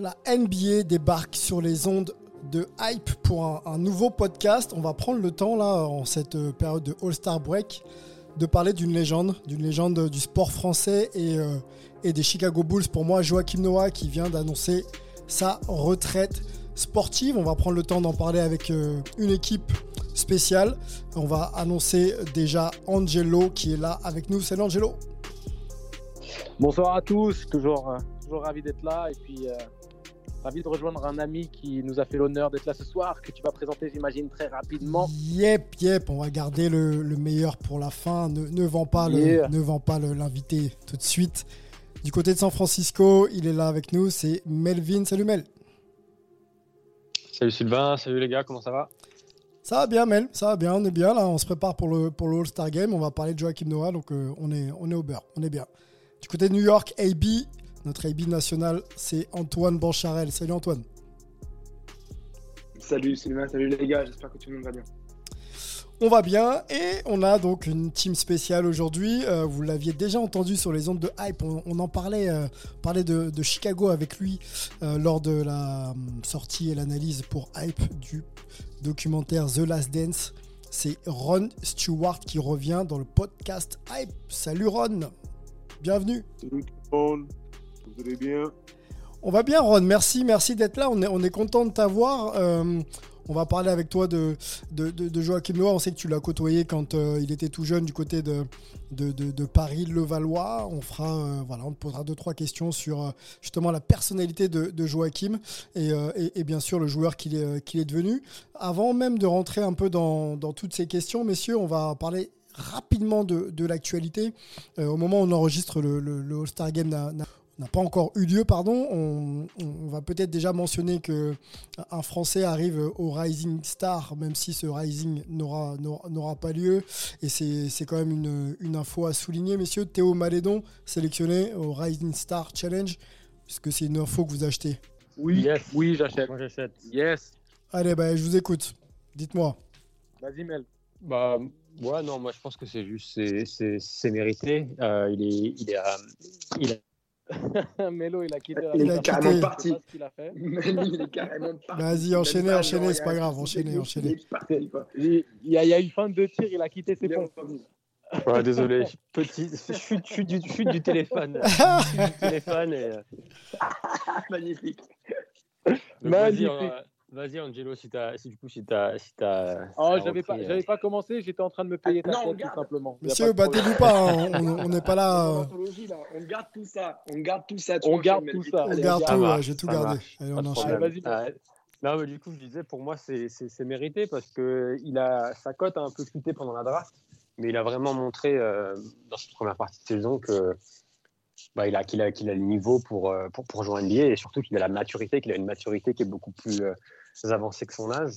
La NBA débarque sur les ondes de Hype pour un, nouveau podcast. On va prendre le temps, là, en cette euh, période de All-Star Break, de parler d'une légende, d'une légende du sport français et, euh, et des Chicago Bulls. Pour moi, Joachim Noah qui vient d'annoncer sa retraite sportive. On va prendre le temps d'en parler avec euh, une équipe spéciale. On va annoncer déjà Angelo qui est là avec nous. Salut Angelo. Bonsoir à tous, toujours, euh, toujours ravi d'être là et puis euh, ravi de rejoindre un ami qui nous a fait l'honneur d'être là ce soir, que tu vas présenter, j'imagine, très rapidement. Yep, yep, on va garder le, le meilleur pour la fin. Ne, ne vends pas le- Yeah. ne vends pas le- l'invité tout de suite. Du côté de San Francisco, il est là avec nous, c'est Melvin. Salut Mel. Salut Sylvain, salut les gars, comment ça va? Ça va bien Mel, ça va bien, on est bien là, on se prépare pour le, pour le All-Star Game, on va parler de Joachim Noah, donc euh, on, est, on est au beurre, on est bien. Du côté de New York, AB, notre AB national, c'est Antoine Bancharel. Salut Antoine. Salut Sylvain, salut les gars, j'espère que tout le monde va bien. On va bien et on a donc une team spéciale aujourd'hui. Euh, vous l'aviez déjà entendu sur les ondes de Hype. On, on en parlait, euh, parlait de, de Chicago avec lui euh, lors de la sortie et l'analyse pour Hype du documentaire The Last Dance. C'est Ron Stewart qui revient dans le podcast Hype. Salut Ron, bienvenue. Salut tout le monde, On va bien, Ron. Merci, merci d'être là. On est, on est content de t'avoir. Euh, on va parler avec toi de, Joachim Noah. On sait que tu l'as côtoyé quand euh, il était tout jeune du côté de, de, de, de Paris, Levallois. On fera, euh, voilà, on te posera deux trois questions sur justement la personnalité de, Joachim et, bien sûr le joueur qu'il est, devenu. Avant même de rentrer un peu dans, toutes ces questions, messieurs, on va parler rapidement de, l'actualité. Au moment où on enregistre le, All-Star Game n'a pas encore eu lieu, pardon. On, on va peut-être déjà mentionner que un Français arrive au Rising Star, même si ce Rising n'aura n'aura- n'aura pas lieu. Et c'est c'est quand même une, une info à souligner, messieurs. Théo Malédon, sélectionné au Rising Star Challenge, puisque c'est une info que vous achetez? Oui, Yes, oui, j'achète. Moi j'achète. Yes, Allez, bah, je vous écoute. Dites-moi. vas-y Mel. Bah, ouais, non, moi je pense que c'est juste, c'est- c'est c'est mérité. Euh, il est, il est, euh, il Melo, il a quitté la Il est carrément parti. il est carrément parti. Vas-y, enchaînez, pas, enchaînez, c'est pas grave, enchaînez, enchaînez. Il y, a, eu fin de tir, il a quitté ses revenu. ouais, désolé, petit, chute, chute du, chute du téléphone. Chute du téléphone et. euh, Magnifique. Magnifique. Vas-y, Angelo, si t'as, si du coup, si t'as, si t'as. Oh, j'avais pas, repris, euh, j'avais pas commencé, j'étais en train de me payer ta Non, tête, tout simplement. Monsieur, battez-vous pas, hein, on n'est pas là. euh, là, On garde tout ça. On garde tout ça. tu On garde tout ça. On Allez, garde tout, j'ai tout gardé. Allez, on enchaîne. non, mais du coup, je disais, pour moi, c'est mérité parce que il a, sa cote a un peu chuté pendant la draft, mais il a vraiment montré euh, dans cette première partie de saison que bah, il a, qu'il a, qu'il a le niveau pour, pour, pour jouer NBA et surtout qu'il a la maturité, qu'il a une maturité qui est beaucoup plus euh, avancée que son âge.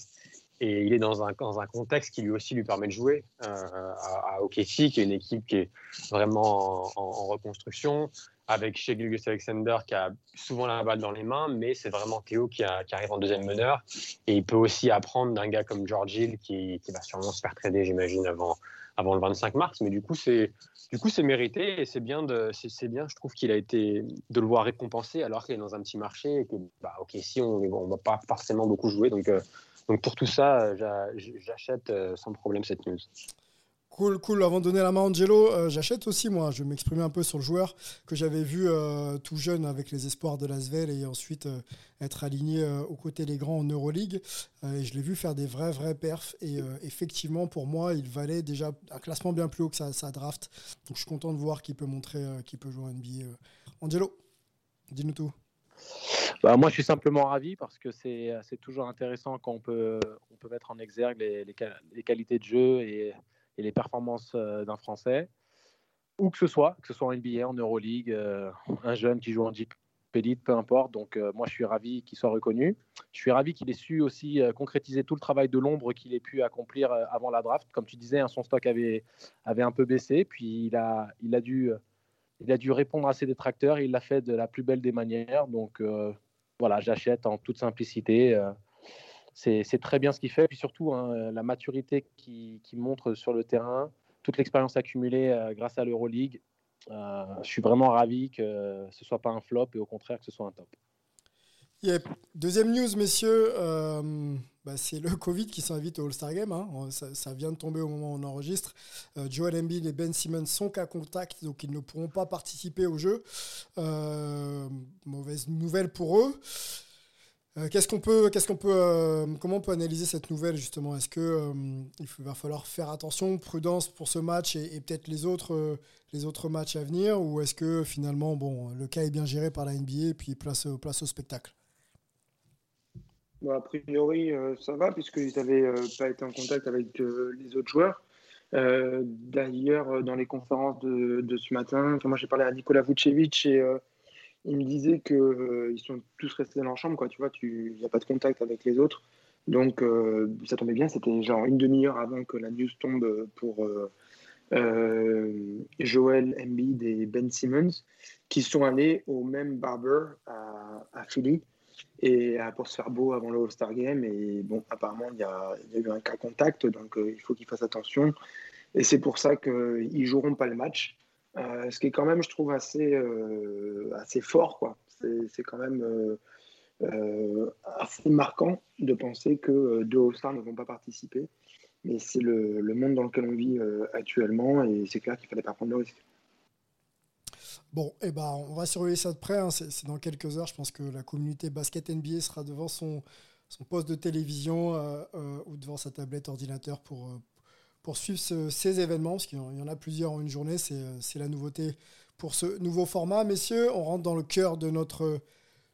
Et il est dans un, dans un contexte qui lui aussi lui permet de jouer euh, à, à qui est une équipe qui est vraiment en, reconstruction, avec chez Gilgus Alexander qui a souvent la balle dans les mains, mais c'est vraiment Théo qui arrive en deuxième meneur. Et il peut aussi apprendre d'un gars comme George Hill qui, qui va sûrement se faire trader, j'imagine, avant, avant le 25 mars. Mais du coup, c'est du coup c'est mérité et c'est bien, de, c'est, bien, je trouve qu'il a été de le voir récompensé alors qu'il est dans un petit marché et que, bah, ok, si on ne va pas forcément beaucoup jouer. Donc, euh, donc pour tout ça, j'a- j'achète euh, sans problème cette news. Cool, cool. Avant de donner la main à Angelo, euh, j'achète aussi, moi. Je vais m'exprimer un peu sur le joueur que j'avais vu euh, tout jeune avec les espoirs de Lasvel et ensuite euh, être aligné aux côtés des grands en Euroleague. Et je l'ai vu faire des vrais, vrais perfs. Et effectivement, pour moi, il valait déjà un classement bien plus haut que sa, sa draft. Donc je suis content de voir qu'il peut montrer qu'il peut jouer en NBA. Angelo, dis-nous tout. Bah, moi, je suis simplement ravi parce que c'est toujours intéressant quand on peut, on peut mettre en exergue les, les, les qualités de jeu et, et les performances euh, d'un Français, où que ce soit, que ce soit en NBA, en Euroleague, euh, un jeune qui joue en Jeep Elite, peu importe. Donc, euh, moi, je suis ravi qu'il soit reconnu. Je suis ravi qu'il ait su aussi concrétiser tout le travail de l'ombre qu'il ait pu accomplir avant la draft. Comme tu disais, hein, son stock avait, avait un peu baissé, puis il a, il a dû. il a dû répondre à ses détracteurs et il l'a fait de la plus belle des manières. Donc voilà, j'achète en toute simplicité. C'est très bien ce qu'il fait. Puis surtout, hein, la maturité qu'il qu'il montre sur le terrain, toute l'expérience accumulée euh, grâce à l'Euroleague. Euh, je suis vraiment ravi que ce soit pas un flop et au contraire que ce soit un top. Deuxième news, messieurs, euh, bah, c'est le Covid qui s'invite au All-Star Game. hein. Ça, vient de tomber au moment où on enregistre. Euh, Joel Embiid et Ben Simmons sont qu'à contact, donc ils ne pourront pas participer au jeu. Euh, mauvaise nouvelle pour eux. Euh, qu'est-ce qu'on peut, euh, comment on peut analyser cette nouvelle justement? Est-ce que euh, il va falloir faire attention, prudence pour ce match et, peut-être les autres, euh, les autres matchs à venir, ou est-ce que finalement, bon, le cas est bien géré par la NBA et puis place, au- spectacle? A priori, ça va, puisqu'ils n'avaient pas été en contact avec les autres joueurs. D'ailleurs, dans les conférences de, ce matin, moi j'ai parlé à Nicolas Vucevic et il me disait qu'ils sont tous restés dans leur chambre, quoi. Tu vois, il n'y a pas de contact avec les autres. Donc euh, ça tombait bien, c'était genre une demi-heure avant que la news tombe pour euh, euh, Joel Embiid et Ben Simmons, qui sont allés au même barber à, à Philly et euh, pour se faire beau avant le All-Star Game. Et bon, apparemment, il y y a eu un cas contact, donc euh, il faut qu'ils fassent attention. Et c'est pour ça qu'ils joueront pas le match. Euh, ce qui est quand même, je trouve, assez, euh, assez fort. C'est quand même euh, assez marquant de penser que deux All-Stars ne vont pas participer. Mais c'est le, le monde dans lequel on vit actuellement et c'est clair qu'il fallait pas prendre le risque. Bon, eh ben, on va surveiller ça de près. hein. C'est dans quelques heures. Je pense que la communauté basket NBA sera devant son, son poste de télévision ou devant sa tablette ordinateur pour, pour suivre ce- ces événements, parce qu'il y en- a plusieurs en une journée. C'est euh, c'est la nouveauté pour ce nouveau format. Messieurs, on rentre dans le cœur de notre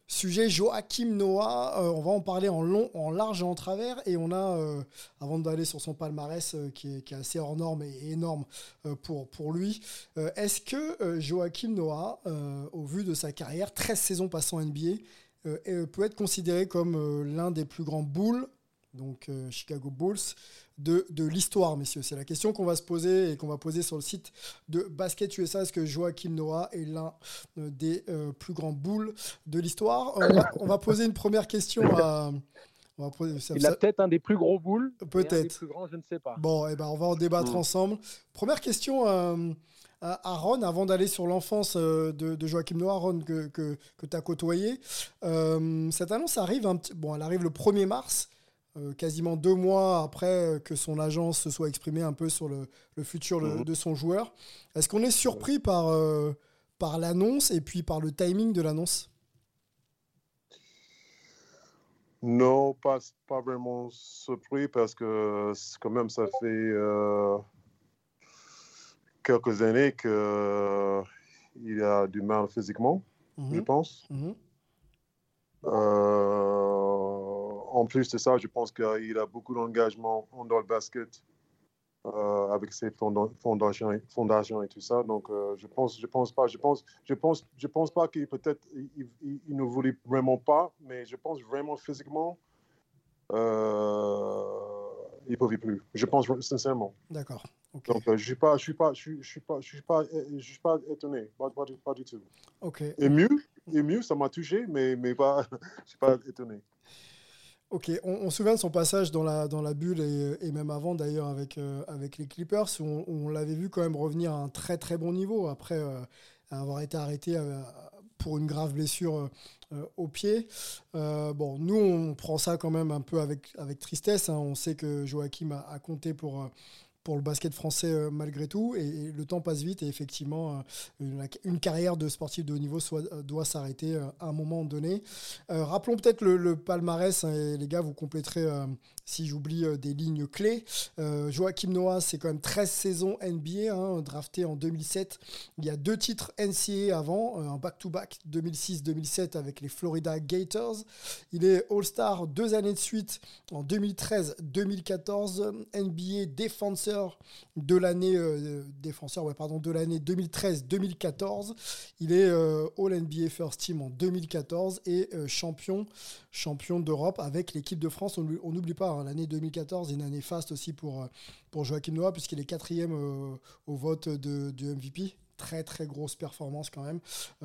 sujet. Joachim Noah, euh, on va en parler en long, en large et en travers. Et on a, euh, avant d'aller sur son palmarès, euh, qui, est, assez hors norme et énorme euh, pour, pour lui, euh, est-ce que euh, Joachim Noah, euh, au vu de sa carrière, 13 saisons en NBA, euh, euh, peut être considéré comme euh, l'un des plus grands bulls, donc euh, Chicago Bulls, de, de l'histoire, messieurs C'est la question qu'on va se poser et qu'on va poser sur le site de Basket USA. Est-ce que Joachim Noah est l'un euh, des euh, plus grands bulls de l'histoire? On va, on va poser une première question à. on va poser- ça- Il a peut-être un des plus gros boules. Peut-être. plus grands, je ne sais pas. Bon, eh ben, on va en débattre Mm. ensemble. Première question euh, à à Ron, avant d'aller sur l'enfance de, de Joachim Noah, Ron, que, que, tu as côtoyé. Euh, cette annonce arrive, un petit- bon, elle arrive le 1er mars, euh, quasiment deux mois après que son agence se soit exprimée un peu sur le, le futur de, Mhm. de son joueur. Est-ce qu'on est surpris par, euh, par l'annonce et puis par le timing de l'annonce? Non, pas, pas vraiment surpris parce que quand même ça fait euh, quelques années qu'il a du mal physiquement, je Mhm. pense. Mhm. Euh, en plus de ça, je pense qu'il a beaucoup d'engagement dans le basket euh, avec ses fonda- fondations, et- fondations et tout ça. Donc, euh, je pense, je pense pas, je pense, je pense, je pense pas qu'il peut-être il, il- il ne voulait vraiment pas, mais je pense vraiment physiquement, euh, il ne pouvait plus. Je pense sincèrement. D'accord. Donc, euh, je suis pas, je suis pas, je suis, je suis pas, je suis pas, je suis pas étonné, pas, pas du- pas du tout. Ok. Et mieux, et mieux, ça m'a touché, mais, mais pas, je suis pas étonné. Ok, on, se souvient de son passage dans la, dans la bulle et, même avant d'ailleurs avec, euh, avec les Clippers, on, l'avait vu quand même revenir à un très très bon niveau après euh, avoir été arrêté euh, pour une grave blessure au pied. Bon, nous on prend ça quand même un peu avec, avec tristesse. hein. On sait que Joachim a, compté pour, pour le basket français euh, malgré tout. Et, le temps passe vite et effectivement, une, une, carrière de sportif de haut niveau soit, doit s'arrêter à un moment donné. rappelons peut-être le, palmarès, hein, et les gars, vous compléterez si j'oublie des lignes clés. Joachim Noah, c'est quand même 13 saisons NBA, hein, drafté en 2007. Il y a deux titres NCAA avant, un back-to-back 2006-2007 avec les Florida Gators. Il est All-Star deux années de suite en 2013-2014, NBA de l'année euh, défenseur ouais, pardon de l'année 2013-2014. Il est euh, All NBA First Team en 2014 et euh, champion champion d'Europe avec l'équipe de France. On n'oublie pas hein, l'année 2014, une année faste aussi pour pour Joachim Noah puisqu'il est quatrième au vote de, MVP très très grosse performance quand même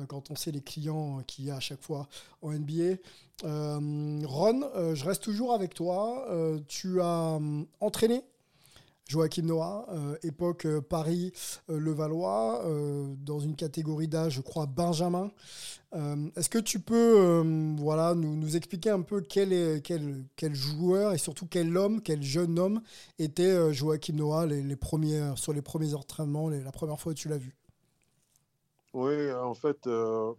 quand on sait les clients qu'il y a à chaque fois en NBA. Ron, je reste toujours avec toi. tu as entraîné Joachim Noah, époque Paris-Levallois, dans une catégorie d'âge, je crois, Benjamin. Est-ce que tu peux voilà, nous, expliquer un peu quel, est, quel, quel, joueur et surtout quel homme, quel jeune homme était Joachim Noah les, premiers, sur les premiers entraînements, la première fois que tu l'as vu? Oui, en fait, euh,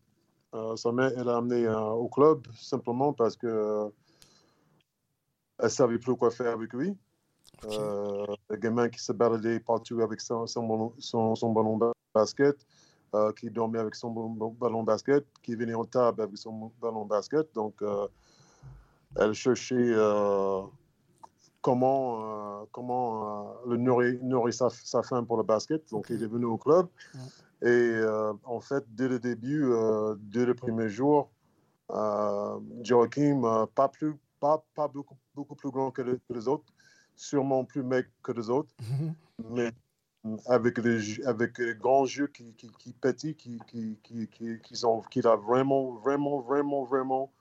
euh, sa mère, elle a amené euh, au club simplement parce que elle savait plus quoi faire avec lui. Le gamin qui se baladait partout avec son, son, son, ballon basket, qui dormait avec son ballon basket, qui venait en table avec son ballon basket. Donc, elle cherchait comment, comment le nourrir, nourrir sa, sa, faim pour le basket. Donc, il est venu au club. Et euh, en fait, dès le début, euh, dès le premier jour, euh, Joachim, pas, plus, pas, pas beaucoup, beaucoup plus grand que, les autres, sûrement plus mec que les autres, mhm. mais avec les, avec les grands yeux qui, qui, qui pétillent, qui, qui, qui, qui, ont, qui a vraiment, vraiment, vraiment, vraiment,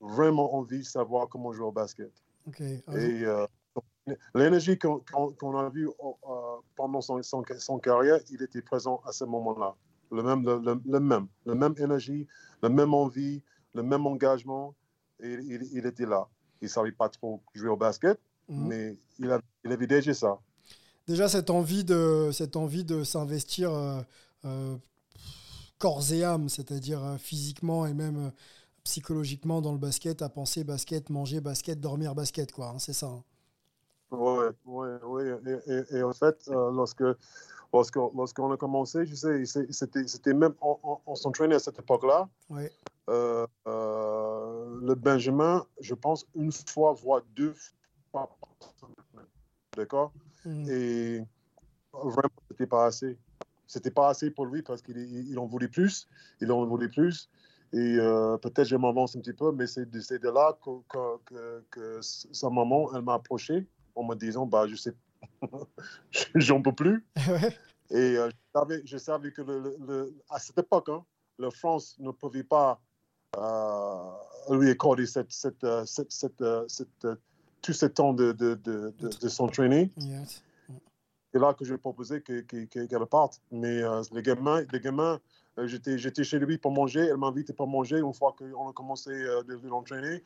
vraiment envie de savoir comment jouer au basket. Et L'énergie qu'on a vue euh, pendant son, son, carrière, il était présent à ce moment-là. Le même, le, même, le même énergie, la même envie, le même engagement. Et il, était là. Il ne savait pas trop jouer au basket, mhm. mais il, a, il avait déjà ça. Déjà, cette envie de, cette envie de s'investir euh, euh, corps et âme, c'est-à-dire physiquement et même psychologiquement dans le basket, à penser basket, manger basket, dormir basket, quoi. Hein, c'est ça. Hein. Oui, oui, oui. Et, en fait, euh, lorsque, lorsque, lorsqu'on a commencé, je sais, c'était, même, on, on, s'entraînait à cette époque-là. Oui. Euh, euh, le Benjamin, je pense, une fois, voire deux D'accord? Mmh. Et vraiment, c'était pas assez. C'était pas assez pour lui parce qu'il il en voulait plus. Il en voulait plus. Et peut-être je m'avance un petit peu, mais c'est de, de là que, que, que, sa maman, elle m'a approché en me disant bah, Je sais, j'en peux plus. Et euh, je, savais, je, savais, que le, à cette époque, hein, la France ne pouvait pas euh, lui accorder cette, cette, euh, cette, cette tout ce temps de, de, de, de s'entraîner. C'est là que je proposais qu'elle parte. Mais les gamins, les gamins j'étais, j'étais chez lui pour manger. Elle m'a invité pour manger une fois qu'on a commencé de l'entraîner.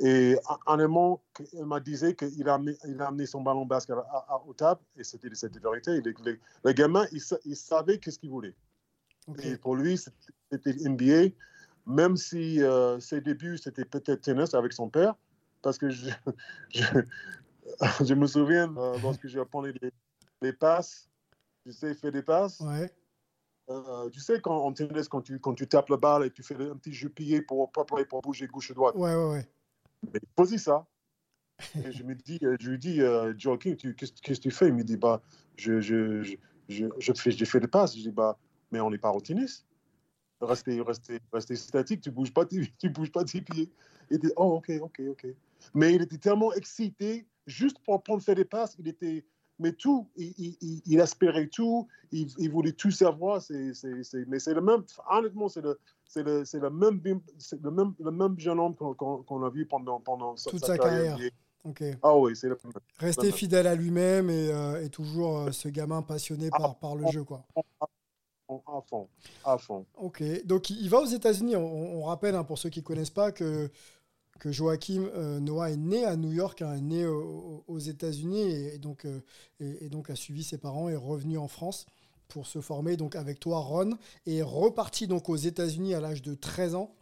Et en allemand, il m'a dit qu'il a, il a amené son ballon basket à, au table, et c'était cette vérité. Le, le, gamin, il, il savait qu'est-ce qu'il voulait. Et pour lui, c'était NBA, même si euh, ses débuts, c'était peut-être tennis avec son père, parce que je, je, me souviens euh, lorsque j'ai appris les, les, passes, tu sais, il fait des passes. Ouais. Euh, tu sais, quand, en tennis, quand tu, quand tu tapes la balle et tu fais un petit jeu pillé pour, pour, pour bouger gauche et droite. Ouais, ouais, ouais. Mais posez ça. Et je me dis, euh, je lui dis, euh, Joaquin, qu'est-ce que tu fais? Il me dit, bah, je, je, je, je, fais, j'ai fait des passes. Je dis, bah, mais on n'est pas au tennis. Restez, restez, restez statique, tu bouges pas, tu bouges pas tes pieds. Il dit, oh, ok, ok, ok. Mais il était tellement excité, juste pour prendre faire des passes, il était, mais tout, il, il, il aspirait tout, il, il, voulait tout savoir. C'est, mais c'est le même, honnêtement, c'est le, c'est le, c'est le, même, c'est le, même, le même jeune homme qu'on, qu'on, a vu pendant, pendant toute sa, carrière. Ah oui, c'est le Rester fidèle à lui-même et, euh, et toujours euh, ce gamin passionné par, par le jeu. Quoi. À fond, à fond. Ok, donc il va aux États-Unis. On, rappelle, hein, pour ceux qui ne connaissent pas, que que Joachim Noah est né à New York, hein, est né aux États-Unis et, donc, et, donc a suivi ses parents et est revenu en France pour se former avec toi Ron et est reparti donc aux États-Unis à l'âge de 13 ans. euh,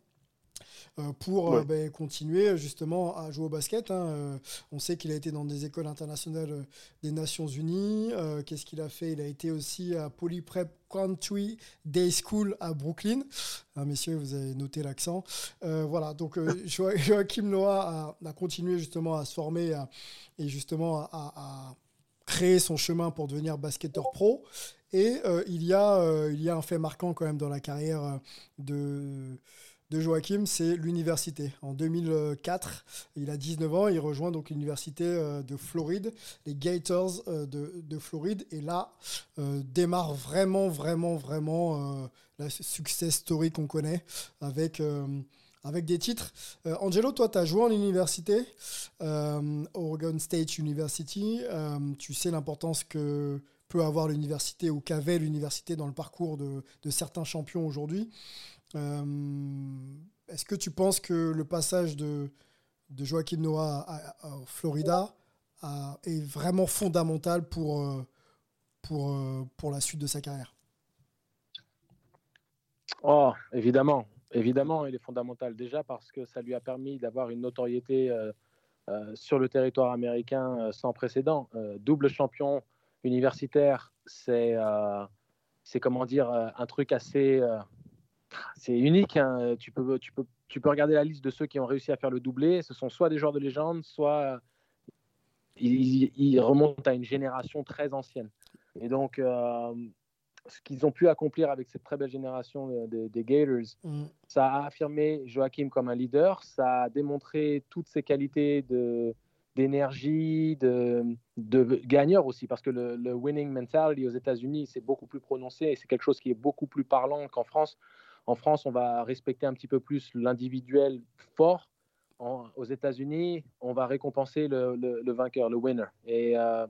pour euh, ben, continuer justement à jouer au basket. Hein. Euh, on sait qu'il a été dans des écoles internationales des Nations Unies. Qu'est-ce qu'il a fait? Il a été aussi à Polyprep Country Day School à Brooklyn. Ah, messieurs, vous avez noté l'accent. voilà, donc Joachim Noah a, continué justement à se former et justement à, créer son chemin pour devenir basketteur pro. Et il, y a, il y a un fait marquant quand même dans la carrière de, de Joachim, c'est l'université. En 2004, il a 19 ans, il rejoint donc l'université euh, de Floride, les Gators euh, de, Floride, et là euh, démarre vraiment, vraiment, vraiment la success story qu'on connaît avec avec des titres. Angelo, toi, tu as joué en université, Oregon State University. tu sais l'importance que peut avoir l'université ou qu'avait l'université dans le parcours de, certains champions aujourd'hui. Euh, est-ce que tu penses que le passage de, de Noah à, Florida est vraiment fondamental pour, euh, pour, euh, pour la suite de sa carrière? Oh, évidemment. Évidemment, il est fondamental. Déjà parce que ça lui a permis d'avoir une notoriété sur le territoire américain sans précédent. double champion universitaire, c'est, c'est comment dire, un truc assez c'est unique. Hein. Tu, peux, tu, peux, tu peux regarder la liste de ceux qui ont réussi à faire le doublé. Ce sont soit des joueurs de légende, soit ils, remontent à une génération très ancienne. Et donc, euh, ce qu'ils ont pu accomplir avec cette très belle génération des Gators, mm. ça a affirmé Joachim comme un leader. Ça a démontré toutes ses qualités de d'énergie, de, de, gagneur aussi, parce que le, winning mentality aux États-Unis, c'est beaucoup plus prononcé et c'est quelque chose qui est beaucoup plus parlant qu'en France. En France, on va respecter un petit peu plus l'individuel fort. aux États-Unis, on va récompenser le, vainqueur, le winner. Et euh,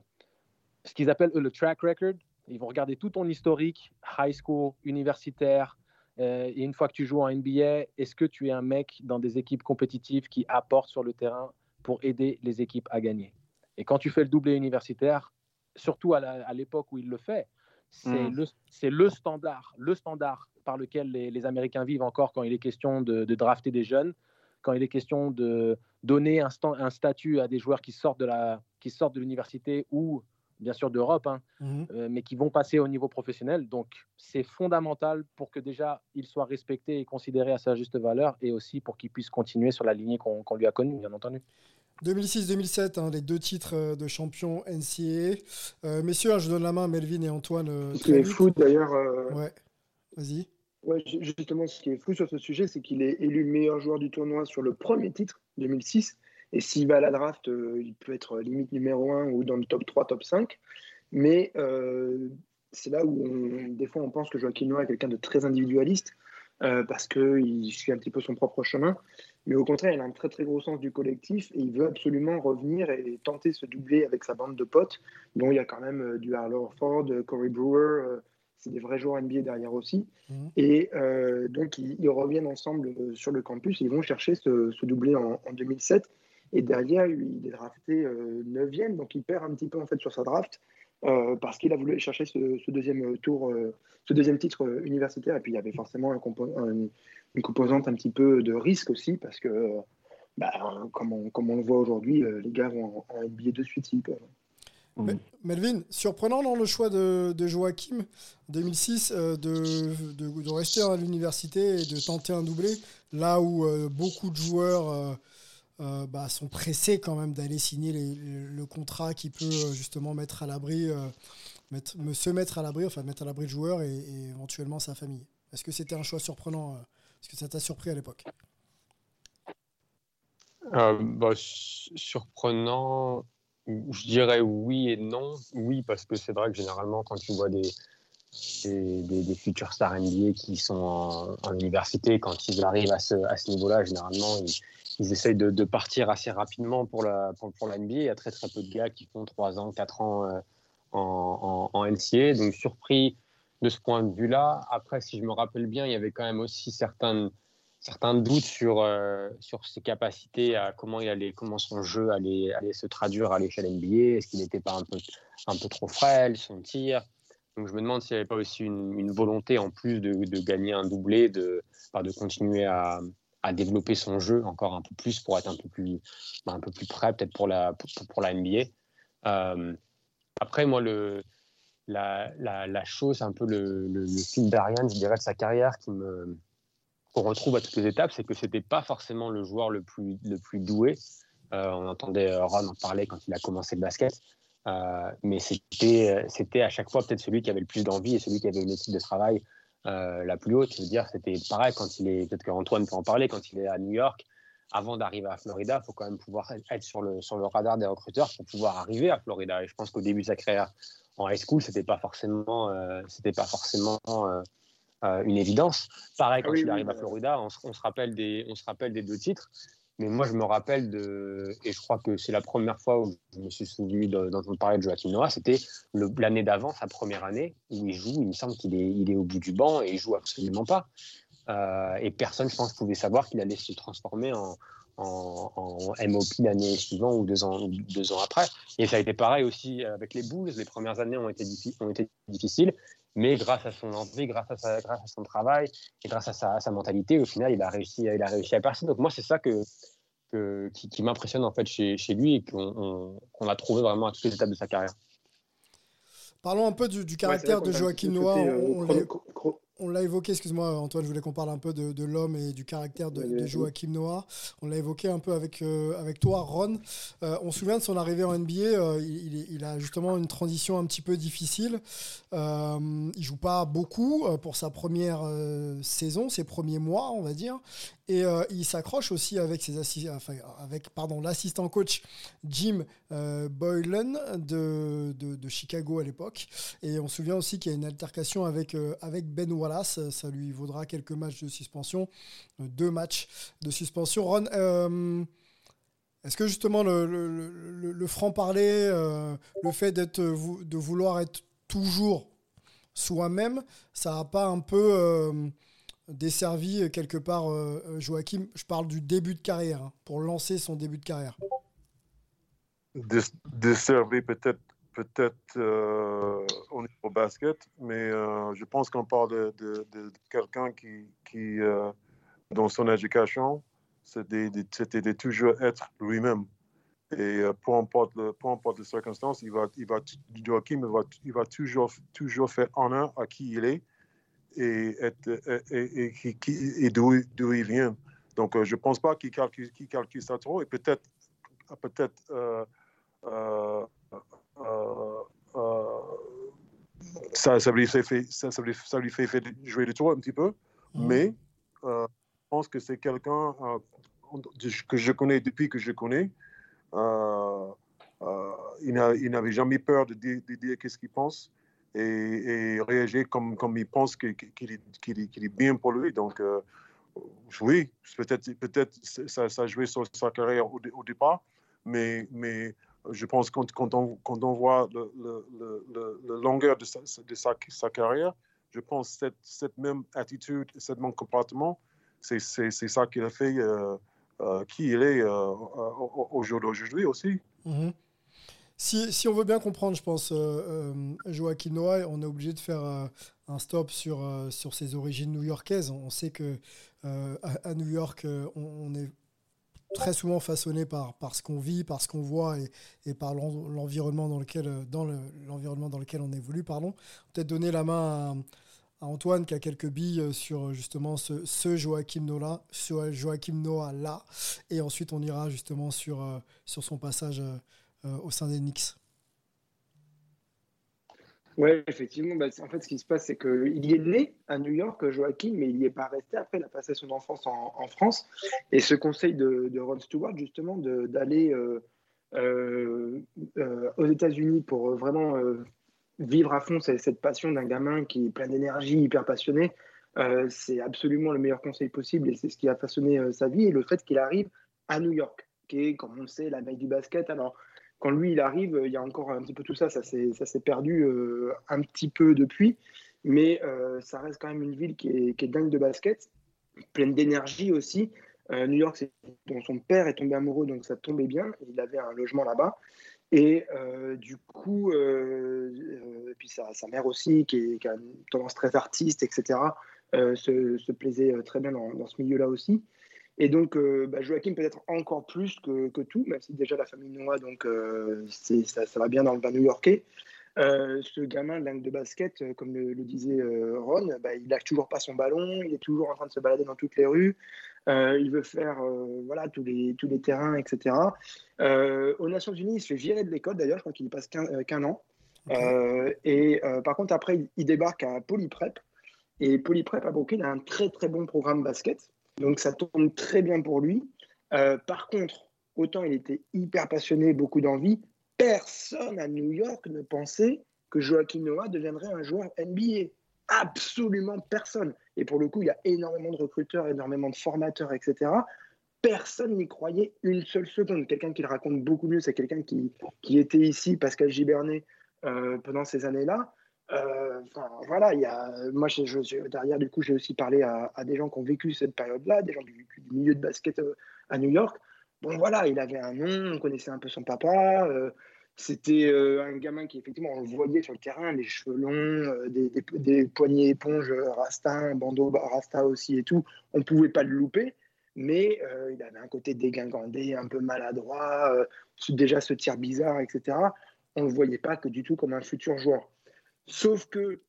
ce qu'ils appellent le track record, ils vont regarder tout ton historique, high school, universitaire. Euh, et une fois que tu joues en NBA, est-ce que tu es un mec dans des équipes compétitives qui apportent sur le terrain pour aider les équipes à gagner Et quand tu fais le doublé universitaire, surtout à l'époque où il le fait, c'est mm. le, le, standard, le standard par lequel les, Américains vivent encore quand il est question de, drafter des jeunes, quand il est question de donner un, un, statut à des joueurs qui sortent de la, qui sortent de l'université ou bien sûr d'Europe, hein, mm-hmm. euh, mais qui vont passer au niveau professionnel. Donc c'est fondamental pour que déjà il soit respecté et considéré à sa juste valeur, et aussi pour qu'il puisse continuer sur la lignée qu'on lui a connue, bien entendu. 2006-2007, hein, les deux titres euh, de champion NCAA. Euh, messieurs, hein, je donne la main à Melvin et Antoine. Euh, ce qui est fou d'ailleurs. Ouais, vas-y. Ouais, justement, ce qui est fou sur ce sujet, c'est qu'il est élu meilleur joueur du tournoi sur le premier titre, 2006. Et s'il va à la draft, il peut être limite numéro 1 ou dans le top 3, top 5. Mais c'est là où, des fois, on pense que Joaquin Noah est quelqu'un de très individualiste parce qu'il suit un petit peu son propre chemin. Mais au contraire, il a un très très gros sens du collectif et il veut absolument revenir et tenter ce doubler avec sa bande de potes, dont il y a quand même euh, du Harlow Ford, Corey Brewer, euh, c'est des vrais joueurs NBA derrière aussi. Mhm. Et euh, donc ils, reviennent ensemble sur le campus et ils vont chercher ce, ce doublé en, 2007. Et derrière, il est drafté 9e, donc il perd un petit peu en fait sur sa draft. parce qu'il a voulu chercher ce, deuxième tour, ce deuxième titre universitaire. Et puis il y avait forcément un, un, une composante un petit peu de risque aussi, parce que, bah, comme, on, comme on le voit aujourd'hui, euh, les gars vont en, NBA de suite s'ils peuvent. Melvin, surprenant dans le choix de, de Joachim 2006 euh, de, de, rester à l'université et de tenter un doublé, là où euh, beaucoup de joueurs bah, sont pressés quand même d'aller signer le contrat qui peut justement mettre à l'abri, mettre, se mettre à l'abri, enfin mettre à l'abri le joueur et, éventuellement sa famille. Est-ce que c'était un choix surprenant est-ce que ça t'a surpris à l'époque? Euh, bah, Surprenant, je dirais oui et non. Oui, parce que c'est vrai que généralement, quand tu vois des, des, futurs stars NBA qui sont en, université, quand ils arrivent à ce, à ce niveau-là, généralement, ils, essayent de, partir assez rapidement pour la, pour, pour NBA. Il y a très très peu de gars qui font 3 ans, 4 ans euh, en, en, NCA. Donc surpris de ce point de vue-là. Après, si je me rappelle bien, il y avait quand même aussi certaines, certains doutes sur, euh, sur ses capacités, à comment, il allait, comment son jeu allait, allait se traduire à l'échelle NBA. Est-ce qu'il n'était pas un peu, un peu trop frêle, son tir? Donc je me demande s'il n'y avait pas aussi une, une, volonté, en plus de, de gagner un doublé, de, de continuer à, à, développer son jeu encore un peu plus pour être un peu plus, bah, un peu plus prêt peut-être pour la, pour, la NBA. Euh, après, moi, le, la, la, la, chose, un peu le, le, le fil d'Ariane, je dirais, de sa carrière qui me qu'on retrouve à toutes les étapes, c'est que c'était pas forcément le joueur le plus, le plus doué. Euh, on entendait Ron en parler quand il a commencé le basket, euh, mais c'était, c'était à chaque fois peut-être celui qui avait le plus d'envie et celui qui avait une éthique de travail euh, la plus haute. Je veux dire, c'était pareil quand il est, peut-être qu'Antoine peut en parler, quand il est à New York, avant d'arriver à Florida, il faut quand même pouvoir être sur le, sur le radar des recruteurs pour pouvoir arriver à Florida. Et je pense qu'au début de sa carrière en high school, c'était pas forcément, euh, c'était pas forcément euh, une évidence. Pareil, quand ah oui, il arrive oui, à Florida, on, on, se rappelle des, on se rappelle des deux titres. Mais moi, je me rappelle de, et je crois que c'est la première fois où je me suis souvenu d'entendre parler de Joachim Noah, c'était l'année d'avant, sa première année, où il joue. Il me semble qu'il est, il est au bout du banc et il joue absolument pas. Euh, et personne, je pense, pouvait savoir qu'il allait se transformer en, en, en MOP l'année suivante ou deux ans, deux ans après. Et ça a été pareil aussi avec les Bulls. Les premières années ont été, ont été difficiles, mais grâce à son envie, grâce à, sa, grâce à son travail et grâce à sa, à sa, mentalité, au final, il a réussi, il a réussi à percer. Donc moi, c'est ça que, que, qui, qui m'impressionne en fait chez, chez lui et qu'on qu a trouvé vraiment à toutes les étapes de sa carrière. Parlons un peu du, du caractère ouais, de Joachim Noah. On, l'a évoqué, excuse-moi Antoine, je voulais qu'on parle un peu de, de l'homme et du caractère de, de Joachim Noah. On l'a évoqué un peu avec, euh, avec toi, Ron. Euh, on se souvient de son arrivée en NBA. Euh, il, il, a justement une transition un petit peu difficile. Il joue pas beaucoup pour sa première saison, ses premiers mois, on va dire. Et il s'accroche aussi avec, ses enfin, avec pardon, l'assistant coach Jim Boylan de, Chicago à l'époque. Et on se souvient aussi qu'il y a une altercation avec, avec Ben Wallace ça lui vaudra quelques matchs de suspension, deux matchs de suspension. Ron, euh, est-ce que justement le, le, le franc-parler, euh, le fait d'être, de vouloir être toujours soi-même, ça n'a pas un peu euh, desservi quelque part Joachim Je parle du début de carrière, hein, pour lancer son début de carrière. Desservi peut-être euh, au basket, mais euh, je pense qu'on parle de, de, quelqu'un qui, qui euh, dans son éducation, c'était de toujours être lui-même. Et euh, peu, importe peu importe les circonstances, il va, il va, Joachim, il va, il va toujours, toujours faire honneur à qui il est et, et, et, et, et d'où il vient. Donc, euh, je ne pense pas qu'il calcule, qu calcule ça trop. Et peut-être, peut-être euh, euh, ça, ça, lui fait, ça, ça, lui, ça lui fait, fait jouer le tour un petit peu, mmh. mais je pense que c'est quelqu'un que je connais depuis que je connais. il n'avait jamais peur de dire, de dire qu'est-ce qu'il pense et, réagir comme, comme il pense qu'il qu est, est, bien pour lui. Donc, euh, oui, peut-être peut ça, ça a joué sur sa carrière au, au départ, mais, mais je pense que quand, on, quand on voit le longueur de, sa, de sa, carrière, je pense que cette, cette même attitude, ce même comportement, c'est ça qui a fait euh, euh, qui il est au jour d'aujourd'hui aussi. Mm -hmm. Si, on veut bien comprendre, je pense, Joachim Noah, on est obligé de faire un stop sur, sur ses origines new-yorkaises. On sait que à, New York, on, est très souvent façonné par, par ce qu'on vit, par ce qu'on voit et, par l'environnement dans lequel, dans l'environnement le, dans lequel on évolue. Pardon. Peut-être donner la main à, Antoine qui a quelques billes sur justement ce, ce Joachim Noah, ce Joachim Noah là, et ensuite on ira justement sur, sur son passage euh, au sein Knicks. Oui, effectivement. Bah, en fait, ce qui se passe, c'est qu'il y est né à New York, Joachim, mais il n'y est pas resté. Après, il a passé son enfance en, en France. Et ce conseil de, Ron Stewart, justement, d'aller euh, euh, euh, aux États-Unis pour vraiment euh, vivre à fond cette, passion d'un gamin qui est plein d'énergie, hyper passionné, euh, c'est absolument le meilleur conseil possible. Et c'est ce qui a façonné euh, sa vie. Et le fait qu'il arrive à New York, qui est, comme on le sait, la veille du basket. Alors, quand lui il arrive, il y a encore un petit peu tout ça, ça s'est perdu euh, un petit peu depuis, mais euh, ça reste quand même une ville qui est, dingue de basket. pleine d'énergie aussi. Euh, New York, dont son père est tombé amoureux, donc ça tombait bien. Il avait un logement là-bas. Et du coup, puis sa, mère aussi, qui, a une tendance très artiste, etc., se, plaisait très bien dans ce milieu-là aussi. Et donc, euh, bah, Joachim peut-être encore plus que, que, tout, même si déjà la famille Noah, donc euh, ça, ça, va bien dans le bas new-yorkais. Euh, ce gamin dingue de basket, comme le, le disait Ron, bah, il lâche toujours pas son ballon, il est toujours en train de se balader dans toutes les rues, il veut faire voilà, tous, les, tous les terrains, etc. aux Nations Unies, il se fait virer de l'école d'ailleurs, je crois qu'il y passe qu'un an. Okay. et par contre, après, il, il débarque à Polyprep. Et Polyprep à Brooklyn a un très très bon programme basket. Donc ça tourne très bien pour lui. Euh, par contre, autant il était hyper passionné, beaucoup d'envie, personne à New York ne pensait que Joaquim Noah deviendrait un joueur NBA. Absolument personne. Et pour le coup, il y a énormément de recruteurs, énormément de formateurs, etc. Personne n'y croyait une seule seconde. Quelqu'un qui le raconte beaucoup mieux, c'est quelqu'un qui, qui, était ici, Pascal Gibernet, euh, pendant ces années-là. Euh, voilà, il y a, moi, je, je, derrière, du coup, j'ai aussi parlé à, des gens qui ont vécu cette période-là, des gens du, du, milieu de basket euh, à New York. Bon, voilà, il avait un nom, on connaissait un peu son papa. Euh, c'était euh, un gamin qui, effectivement, on le voyait sur le terrain, les cheveux longs, euh, des, poignets éponges rasta, bandeau rasta aussi et tout. On ne pouvait pas le louper, mais il avait un côté dégingandé, un peu maladroit, déjà ce tir bizarre, etc. On ne le voyait pas que du tout comme un futur joueur. Sauf que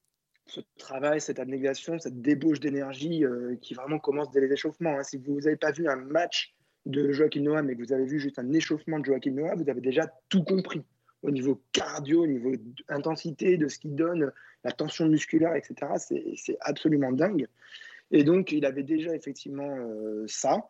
ce travail, cette abnégation, cette débauche d'énergie euh, qui vraiment commence dès les échauffements. Hein. Si vous n'avez pas vu un match de Joachim Noah, mais que vous avez vu juste un échauffement de Joachim Noah, vous avez déjà tout compris au niveau cardio, au niveau intensité, de ce qu'il donne, la tension musculaire, etc. C'est absolument dingue. Et donc, il avait déjà effectivement euh, ça.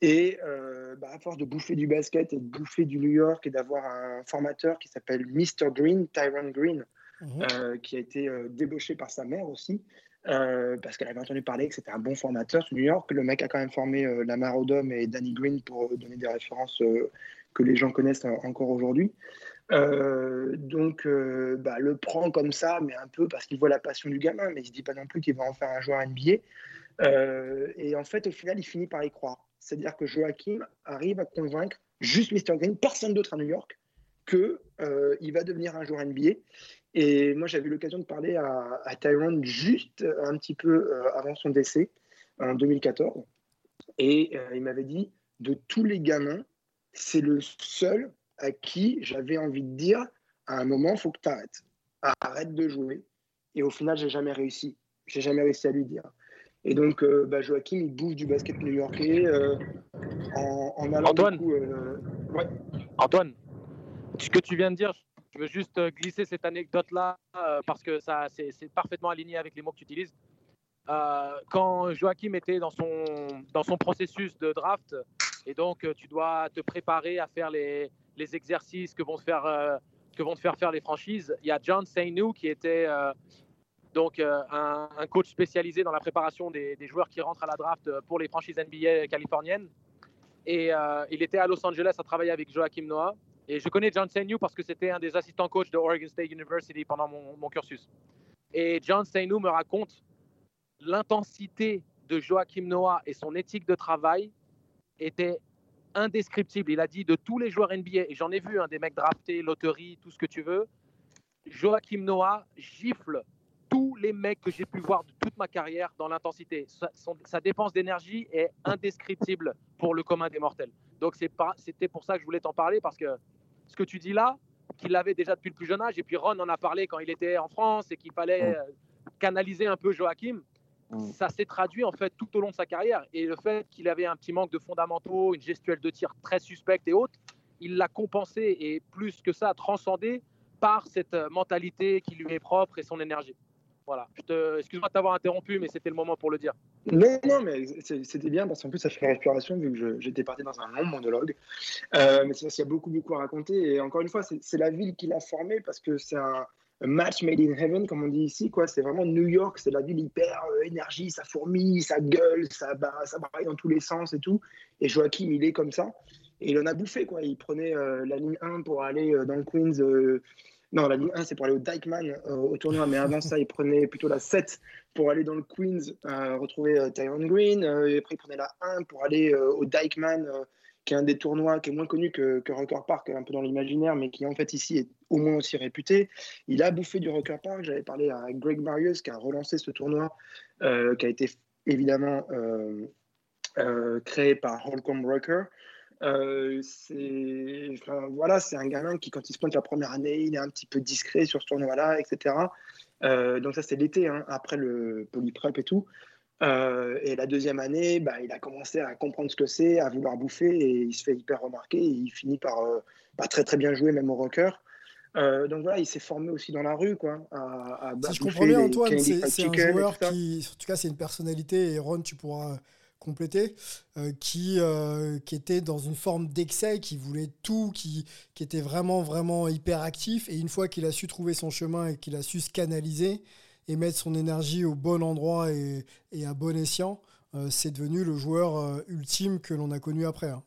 Et euh, bah, à force de bouffer du basket et de bouffer du New York et d'avoir un formateur qui s'appelle Mr. Green, Tyron Green, Mmh. Euh, qui a été euh, débauché par sa mère aussi, euh, parce qu'elle avait entendu parler que c'était un bon formateur sur New York. Le mec a quand même formé Lamar Odom et Danny Green pour donner des références que les gens connaissent encore aujourd'hui. donc, bah, le prend comme ça, mais un peu parce qu'il voit la passion du gamin, mais il se dit pas non plus qu'il va en faire un joueur NBA. et en fait, au final, il finit par y croire. C'est-à-dire que Joachim arrive à convaincre juste Mr. Green, personne d'autre à New York, qu'il va devenir un joueur NBA. Et moi, j'avais eu l'occasion de parler à, à, Tyrone juste un petit peu euh, avant son décès, en 2014. Et euh, il m'avait dit, de tous les gamins, c'est le seul à qui j'avais envie de dire, à un moment, il faut que tu arrêtes. Arrête de jouer. Et au final, j'ai jamais réussi. J'ai jamais réussi à lui dire. Et donc, euh, bah, Joachim, il bouffe du basket new-yorkais euh, en, en, allant Antoine, coup, euh, ouais. Antoine, ce que tu viens de dire, je veux juste glisser cette anecdote-là euh, parce que ça, c'est, parfaitement aligné avec les mots que tu utilises. Euh, quand Joachim était dans son, dans son processus de draft, et donc tu dois te préparer à faire les, les exercices que vont, te faire, euh, que vont faire faire les franchises, il y a John Sainu qui était donc un, un, coach spécialisé dans la préparation des, des, joueurs qui rentrent à la draft pour les franchises NBA californiennes. Et il était à Los Angeles à travailler avec Joachim Noah. Et je connais John Sainu parce que c'était un des assistants coachs de Oregon State University pendant mon, cursus. Et John Sainu me raconte l'intensité de Joachim Noah et son éthique de travail était indescriptible. Il a dit de tous les joueurs NBA, et j'en ai vu, hein, des mecs draftés, loterie, tout ce que tu veux, Joachim Noah gifle tous les mecs que j'ai pu voir de toute ma carrière dans l'intensité. Sa, dépense d'énergie est indescriptible pour le commun des mortels. Donc c'était pour ça que je voulais t'en parler parce que ce que tu dis là, qu'il l'avait déjà depuis le plus jeune âge, et puis Ron en a parlé quand il était en France et qu'il fallait canaliser un peu Joachim, ça s'est traduit en fait tout au long de sa carrière. Et le fait qu'il avait un petit manque de fondamentaux, une gestuelle de tir très suspecte et haute, il l'a compensé et plus que ça, transcendé par cette mentalité qui lui est propre et son énergie. Voilà. Excuse-moi de t'avoir interrompu, mais c'était le moment pour le dire. Non, non, mais c'était bien parce qu'en plus, ça fait respiration vu que j'étais parti dans un long monologue. Euh, mais c'est parce qu'il y a beaucoup, beaucoup à raconter. Et encore une fois, c'est la ville qui l'a formé parce que c'est un, match made in heaven, comme on dit ici. C'est vraiment New York, c'est la ville hyper euh, énergie, ça fourmille, ça gueule, ça, bah, ça braille dans tous les sens et tout. Et Joachim, il est comme ça. Et il en a bouffé, quoi. Il prenait euh, la ligne 1 pour aller dans le Queens Non, la ligne 1, c'est pour aller au Dykeman euh, au tournoi, mais avant ça, il prenait plutôt la 7 pour aller dans le Queens, euh, retrouver euh, Tyron Green. euh, et après, il prenait la 1 pour aller au Dykeman, qui est un des tournois qui est moins connu que, que Rucker Park, un peu dans l'imaginaire, mais qui en fait ici est au moins aussi réputé. Il a bouffé du Rucker Park. J'avais parlé à Greg Marius qui a relancé ce tournoi, qui a été évidemment créé par Holcomb Rucker. Euh, c'est enfin, voilà, c'est un gamin qui, quand il se pointe la première année, il est un petit peu discret sur ce tournoi-là, etc. Euh, donc ça, c'est l'été, hein, après le polyprep et tout. Euh, et la deuxième année, bah, il a commencé à comprendre ce que c'est, à vouloir bouffer, et il se fait hyper remarquer. Et il finit par bah, très très bien jouer, même au rocker. Euh, donc voilà, il s'est formé aussi dans la rue, quoi. À, à, Si je comprends bien, Antoine, c'est un joueur qui, en tout cas, c'est une personnalité, et Ron, tu pourras compléter, euh, qui, euh, qui était dans une forme d'excès, qui voulait tout, qui, qui était vraiment, vraiment hyper actif. Et une fois qu'il a su trouver son chemin et qu'il a su se canaliser et mettre son énergie au bon endroit et, et à bon escient, euh, c'est devenu le joueur ultime que l'on a connu après. hein.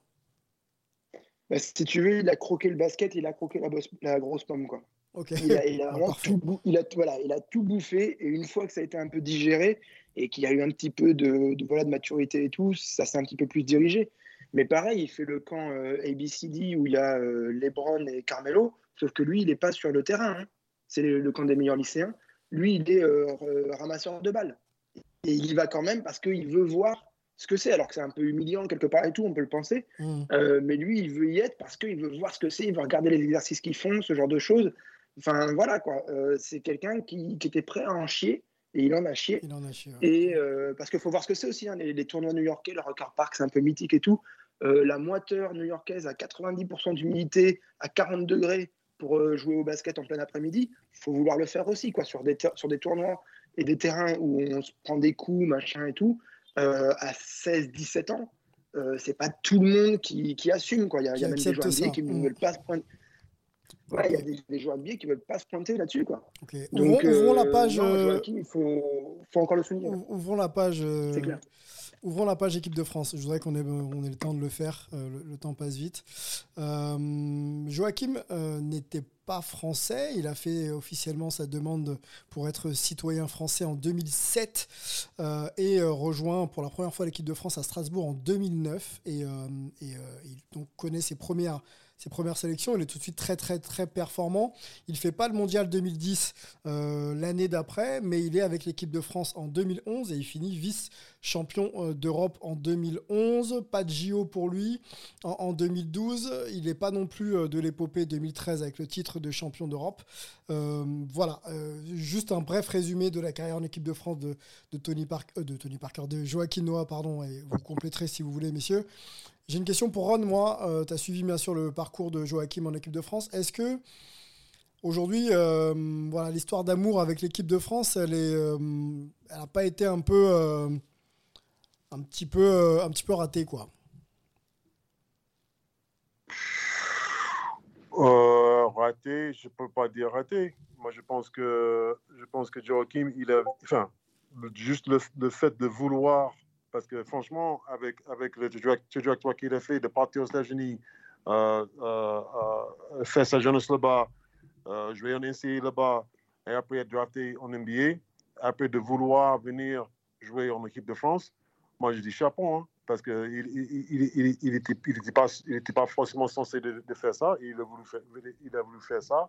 Bah, si tu veux, il a croqué le basket, il a croqué la, bosse- la grosse pomme, quoi. Ok. Il a, il a Ah, vraiment parfait. tout, bou- il a, voilà, il a tout bouffé, et une fois que ça a été un peu digéré, et qu'il y a eu un petit peu de, de, voilà, de maturité et tout, ça s'est un petit peu plus dirigé. Mais pareil, il fait le camp euh, ABCD où il y a euh, Lebron et Carmelo, sauf que lui, il n'est pas sur le terrain. hein. C'est le, le camp des meilleurs lycéens. Lui, il est euh, ramasseur de balles. Et il y va quand même parce qu'il veut voir ce que c'est, alors que c'est un peu humiliant quelque part et tout, on peut le penser. Mm. Euh, mais lui, il veut y être parce qu'il veut voir ce que c'est, il veut regarder les exercices qu'ils font, ce genre de choses. Enfin, voilà quoi. Euh, c'est quelqu'un qui, qui était prêt à en chier, et il en a chié. Il en a chié. ouais. Et euh, parce qu'il faut voir ce que c'est aussi, hein, les, les tournois new-yorkais, le Rocker Park, c'est un peu mythique et tout. Euh, la moiteur new-yorkaise à 90% d'humidité, à 40 degrés pour euh, jouer au basket en plein après-midi, il faut vouloir le faire aussi, quoi, sur des, sur des tournois et des terrains où on se prend des coups, machin et tout. À 16-17 ans, c'est pas tout le monde qui, qui assume. Quoi. Il y a, y même des joueurs qui ne Mm. veulent pas se Ouais, il y a des, des joueurs NBA qui ne veulent pas se pointer là-dessus. Quoi. Ok. Ouvrons, ouvrons la euh, page. non, euh, il faut, faut encore le souligner. Ouv- Ouvrons la page. euh, C'est clair. Ouvrons la page équipe de France. Je voudrais qu'on ait, on ait le temps de le faire. euh, le, le temps passe vite. Euh, Joachim euh, n'était pas français. Il a fait officiellement sa demande pour être citoyen français en 2007 euh, et euh, rejoint pour la première fois l'équipe de France à Strasbourg en 2009. Et, euh, et, euh, il donc connaît ses premières ses premières sélections. Il est tout de suite très très très performant. Il fait pas le mondial 2010 euh, l'année d'après, mais il est avec l'équipe de France en 2011 et il finit vice champion euh, d'Europe en 2011. Pas de JO pour lui en, en 2012. Il n'est pas non plus euh, de l'épopée 2013 avec le titre de champion d'Europe. Voilà, juste un bref résumé de la carrière en équipe de France de, Tony Park, de Tony Parker, de Joachim Noah, pardon, et vous compléterez si vous voulez, messieurs. J'ai une question pour Ron. Moi, tu as suivi bien sûr le parcours de Joachim en équipe de France. Est-ce que aujourd'hui, euh, voilà, l'histoire d'amour avec l'équipe de France, elle est, euh, n'a pas été un peu, euh, un petit peu, euh, un petit peu ratée, quoi? Euh, raté, je peux pas dire raté. Moi, je pense que je pense que Joachim, il a, enfin, juste le fait de vouloir, parce que franchement, avec avec le traje- trajectoire qu'il a fait, de partir aux États-Unis, euh, euh, euh, faire sa jeunesse là-bas, jouer en NCAA là-bas, et après être drafté en NBA, après de vouloir venir jouer en équipe de France, moi je dis chapeau, hein, parce qu'il il, il, il, il, il était, il était, pas, il était pas forcément censé de, de faire ça, et il a voulu faire, il a voulu faire ça.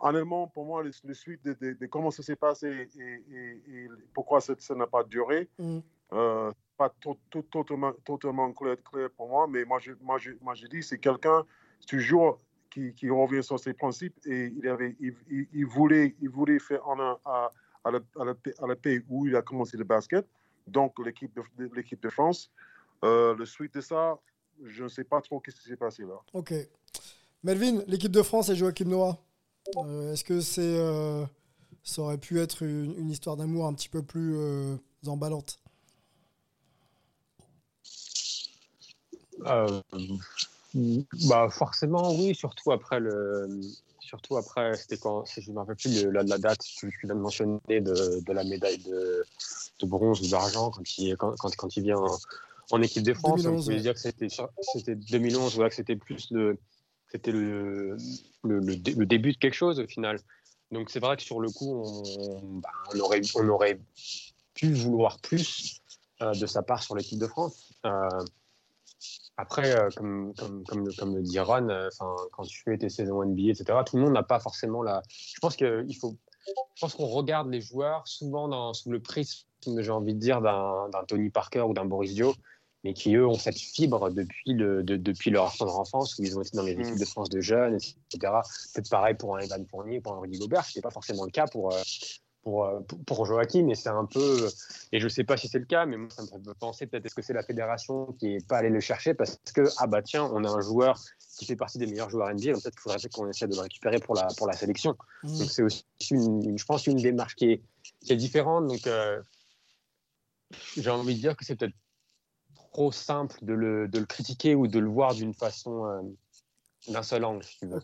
Honnêtement, pour moi, le, le suite de, de, de comment ça s'est passé et, et, et pourquoi ça ça n'a pas duré, Mm. euh, pas to- to- totalement, totalement clair, pour moi, mais moi je, moi, je, moi, je dis c'est quelqu'un toujours qui, qui revient sur ses principes et il, avait, il, il, voulait, il voulait faire honneur à, à, la, à, la, à la pays où il a commencé le basket, donc l'équipe de, l'équipe de France. Euh, le suite de ça, je ne sais pas trop qu'est-ce qui s'est passé là. Ok. Melvin, l'équipe de France et Joachim Noah. Est-ce que c'est, euh, ça aurait pu être une, une histoire d'amour un petit peu plus euh, emballante? Bah forcément oui, surtout après le, surtout après c'était quand, je ne me rappelle plus de la, la date, tu, tu mentionné de, de la médaille de, de bronze ou d'argent quand il quand, quand, quand il vient en, en équipe de France. 2011, on ouais. dire que c'était c'était 2011, voilà, que c'était plus le c'était le, le, le, début de quelque chose au final. Donc c'est vrai que sur le coup, on, bah, on, aurait, on aurait pu vouloir plus euh, de sa part sur l'équipe de France. Euh, après, euh, comme, comme, comme, le, comme, le dit Ron, quand tu fais tes saisons NBA, etc., tout le monde n'a pas forcément la. Je pense qu'il faut. Je pense qu'on regarde les joueurs souvent dans, sous le prisme, j'ai envie de dire, d'un Tony Parker ou d'un Boris Dio mais qui eux ont cette fibre depuis, le, depuis leur enfance où ils ont été dans les équipes de France de jeunes, etc. Peut-être pareil pour un Evan Fournier, pour un Rudy Gobert, ce n'était pas forcément le cas pour, euh, pour, euh, pour Joachim, mais c'est un peu, et je ne sais pas si c'est le cas, mais moi ça me fait penser peut-être est-ce que c'est la fédération qui n'est pas allée le chercher parce que, ah bah tiens, on a un joueur qui fait partie des meilleurs joueurs NBA, peut-être qu'il faudrait qu'on essaie de le récupérer pour la, pour la sélection. Mmh. Donc c'est aussi, une, je pense, une démarche qui est, qui est différente. Donc euh, j'ai envie de dire que c'est peut-être trop simple de le, de le, critiquer ou de le voir d'une façon euh, d'un seul angle, si tu veux.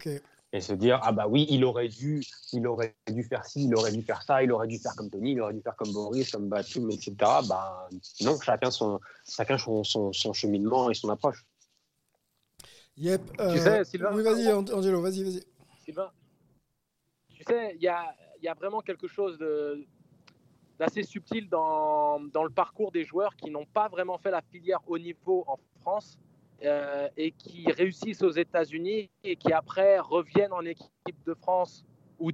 Et se dire ah bah oui, il aurait dû, il aurait dû faire ci, il aurait dû faire ça, il aurait dû faire comme Tony, il aurait dû faire comme Boris, comme Batum, etc. Bah non, chacun son, chacun son, son, cheminement et son approche. Yep. tu sais, euh, Sylvain. Oui, vas-y, Angelo, vas-y, vas-y. Sylvain, tu sais, il y a, y a vraiment quelque chose de d'assez subtil dans, dans, le parcours des joueurs qui n'ont pas vraiment fait la filière haut niveau en France euh, et qui réussissent aux États-Unis et qui après reviennent en équipe de France ou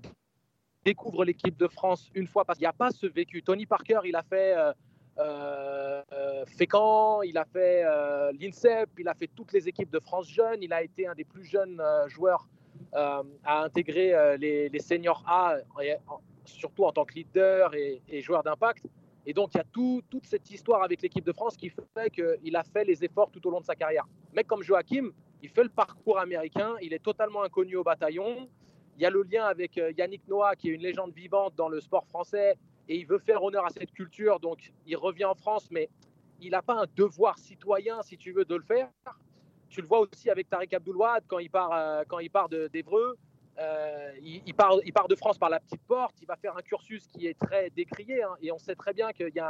découvrent l'équipe de France une fois parce qu'il n'y a pas ce vécu. Tony Parker, il a fait euh, euh Fécamp, il a fait euh, l'INSEP, il a fait toutes les équipes de France jeunes, il a été un des plus jeunes joueurs à intégrer les, seniors A surtout en tant que leader et, joueur d'impact. Et donc, il y a tout, toute cette histoire avec l'équipe de France qui fait qu'il a fait les efforts tout au long de sa carrière. Mec comme Joachim, il fait le parcours américain, il est totalement inconnu au bataillon. Il y a le lien avec euh, Yannick Noah, qui est une légende vivante dans le sport français, et il veut faire honneur à cette culture, donc il revient en France, mais il n'a pas un devoir citoyen, si tu veux, de le faire. Tu le vois aussi avec Tariq Abdoulouad quand il part, euh, quand il part d'Evreux. Euh, il, part, il, part, de France par la petite porte, il va faire un cursus qui est très décrié, hein, et on sait très bien qu'il y, y,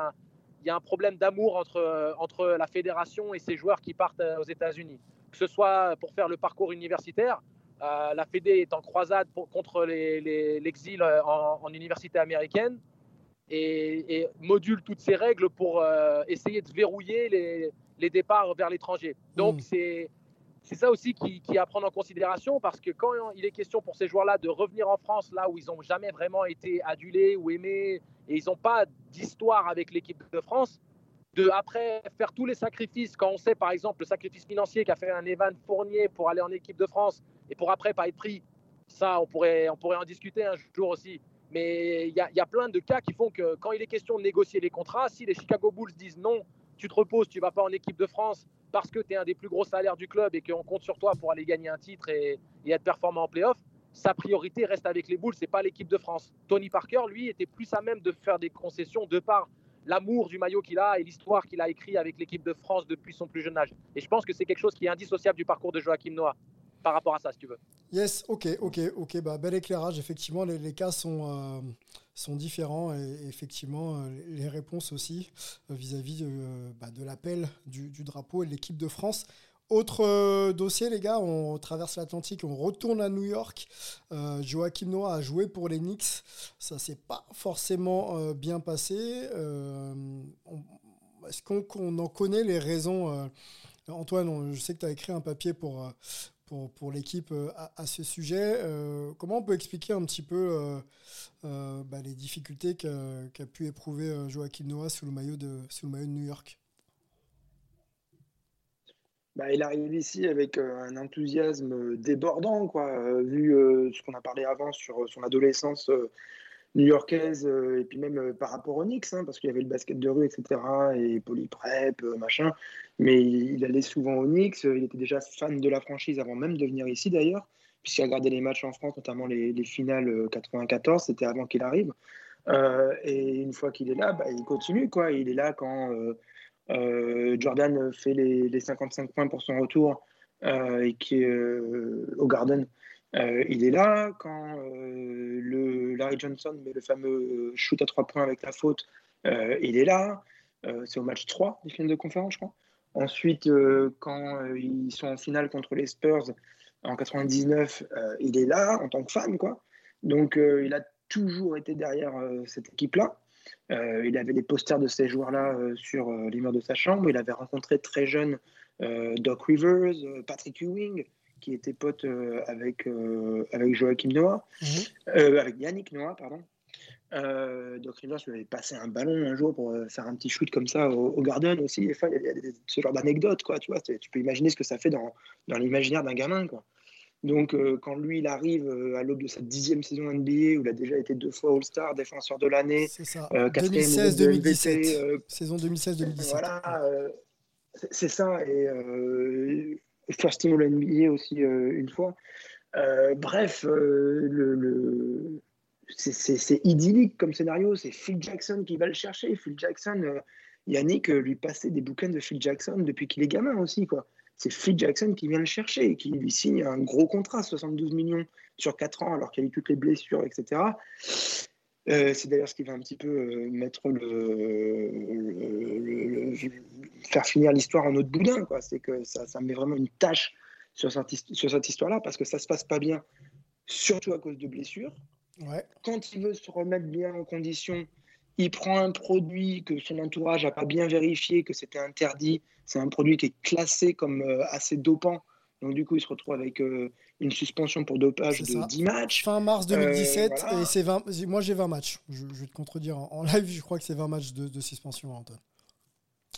a un problème d'amour entre, entre la fédération et ses joueurs qui partent euh, aux États-Unis. Que ce soit pour faire le parcours universitaire, euh, la Fédé est en croisade pour, contre l'exil en, en, université américaine et, et, module toutes ses règles pour essayer de verrouiller les, les départs vers l'étranger. Donc, mmh. c'est c'est ça aussi qui, qui, est à prendre en considération parce que quand il est question pour ces joueurs-là de revenir en France, là où ils n'ont jamais vraiment été adulés ou aimés et ils n'ont pas d'histoire avec l'équipe de France, de après faire tous les sacrifices, quand on sait par exemple le sacrifice financier qu'a fait un Evan Fournier pour aller en équipe de France et pour après pas être pris, ça on pourrait, on pourrait en discuter un jour aussi. Mais il y, y, a plein de cas qui font que quand il est question de négocier les contrats, si les Chicago Bulls disent non, tu te reposes, tu vas pas en équipe de France parce que tu es un des plus gros salaires du club et qu'on compte sur toi pour aller gagner un titre et, être performant en playoff, sa priorité reste avec les Bulls, c'est pas l'équipe de France. Tony Parker, lui, était plus à même de faire des concessions de par l'amour du maillot qu'il a et l'histoire qu'il a écrit avec l'équipe de France depuis son plus jeune âge. Et je pense que c'est quelque chose qui est indissociable du parcours de Joachim Noah par rapport à ça, si tu veux. Yes, ok, ok, ok. Bah, bel éclairage. Effectivement, les, cas sont, euh, sont différents et effectivement, euh, les réponses aussi euh, vis-à-vis bah, de l'appel du, drapeau et de l'équipe de France. Autre dossier, les gars, on traverse l'Atlantique, on retourne à New York. Joachim Noah a joué pour les Knicks. Ça s'est pas forcément bien passé. Est-ce qu'on en connaît les raisons Antoine, je sais que tu as écrit un papier pour, pour, l'équipe euh, à, ce sujet. Euh, comment on peut expliquer un petit peu euh, bah, les difficultés qu'a pu éprouver Joachim Noah sous le maillot de, sous le maillot de New York? Bah, il arrive ici avec un enthousiasme débordant, quoi, vu ce qu'on a parlé avant sur son adolescence new-yorkaise euh, et puis même euh, par rapport au Knicks, hein, parce qu'il y avait le basket de rue, etc. et polyprep, euh, machin. Mais il, allait souvent au Knicks. Il était déjà fan de la franchise avant même de venir ici d'ailleurs, puisqu'il regardait les matchs en France, notamment les, les finales 94. C'était avant qu'il arrive. et une fois qu'il est là, bah, il continue quoi. Il est là quand Jordan fait les, les, 55 points pour son retour et qui au Garden. Euh, il est là quand euh, Larry Johnson met le fameux shoot à trois points avec la faute. Euh, il est là. c'est au match 3 des finales de conférence, je crois. Ensuite, quand ils sont en finale contre les Spurs, en 99, euh, il est là en tant que fan, quoi. Donc, euh, il a toujours été derrière euh, cette équipe-là. Euh, il avait les posters de ces joueurs-là euh, sur euh, les murs de sa chambre. Il avait rencontré très jeune euh, Doc Rivers, euh, Patrick Ewing, qui était pote euh, avec, euh, avec Joachim Noah, Euh, avec Yannick Noah, pardon. Euh, Doc Rivers lui avait passé un ballon un jour pour euh, faire un petit shoot comme ça au, au Garden aussi. Fois, il y a, y ce genre d'anecdotes, quoi. Tu vois, tu peux imaginer ce que ça fait dans, dans l'imaginaire d'un gamin, quoi. Donc, euh, quand lui, il arrive à l'aube de sa dixième saison NBA, où il a déjà été deux fois All-Star, défenseur de l'année, C'est ça. euh, quatrième groupe de 2016-2017. MVP, euh, Saison 2016-2017. voilà, c'est- ça. Et first team All NBA aussi euh, une fois. Euh, bref, euh, c'est- idyllique comme scénario. C'est Phil Jackson qui va le chercher. Phil Jackson, Yannick lui passait des bouquins de Phil Jackson depuis qu'il est gamin aussi. quoi. C'est Phil Jackson qui vient le chercher et qui lui signe un gros contrat, 72 millions sur 4 ans, alors qu'il y a eu toutes les blessures, etc. Euh, c'est d'ailleurs ce qui va un petit peu euh, mettre le, le- le- le- faire finir l'histoire en autre boudin. C'est que ça, ça met vraiment une tâche sur cette, his- sur cette histoire-là parce que ça se passe pas bien, surtout à cause de blessures. Ouais. Quand il veut se remettre bien en condition, il prend un produit que son entourage n'a pas bien vérifié, que c'était interdit. C'est un produit qui est classé comme euh, assez dopant. Donc du coup, il se retrouve avec euh, une suspension pour dopage de ça. 10 matchs. Fin mars Euh, 2017, voilà. et c'est 20. Moi, j'ai 20 matchs. Je, je vais te contredire en, live, je crois que c'est 20 matchs de, de suspension, Antoine.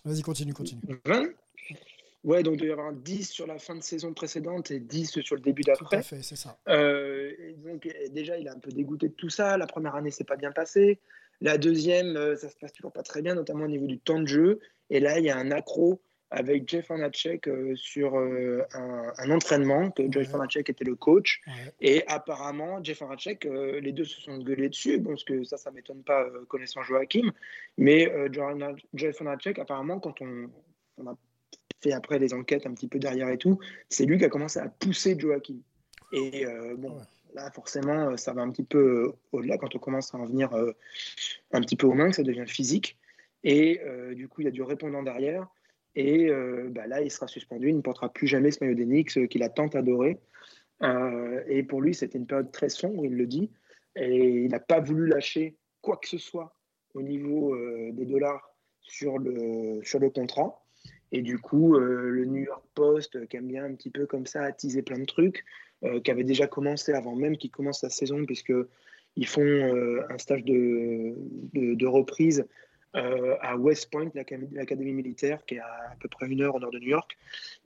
Vas-y, continue, continue. 20 Ouais, donc il doit y avoir 10 sur la fin de saison précédente et 10 sur le début Tout à d'après. fait, c'est ça. Euh, et donc, euh, déjà, il est un peu dégoûté de tout ça. La première année, c'est pas bien passé. La deuxième, euh, ça se passe toujours pas très bien, notamment au niveau du temps de jeu. Et là, il y a un accro avec Jeff Hornacek euh, sur euh, un, un entraînement, que Jeff Hornacek était le coach. Et apparemment, Jeff Hornacek, euh, les deux se sont gueulés dessus, bon, parce que ça, ça m'étonne pas connaissant Joachim. Mais Jeff Hornacek, apparemment, quand on, on a fait après les enquêtes un petit peu derrière et tout, c'est lui qui a commencé à pousser Joachim. Et bon, là, forcément, ça va un petit peu au-delà quand on commence à en venir un petit peu aux mains, que ça devient physique. Et du coup, il y a du répondant derrière. Et euh, bah, là, il sera suspendu. Il ne portera plus jamais ce maillot d'Enix euh, qu'il a tant adoré. Euh, et pour lui, c'était une période très sombre, il le dit. Et il n'a pas voulu lâcher quoi que ce soit au niveau des dollars sur le, sur le contrat. Et du coup, le New York Post, qui aime bien un petit peu comme ça attiser plein de trucs, qui avait déjà commencé avant même qu'il commence la saison, puisqu'ils font euh, un stage de, de reprise euh, à West Point, l'académie militaire, qui est à à peu près une heure au nord de New York.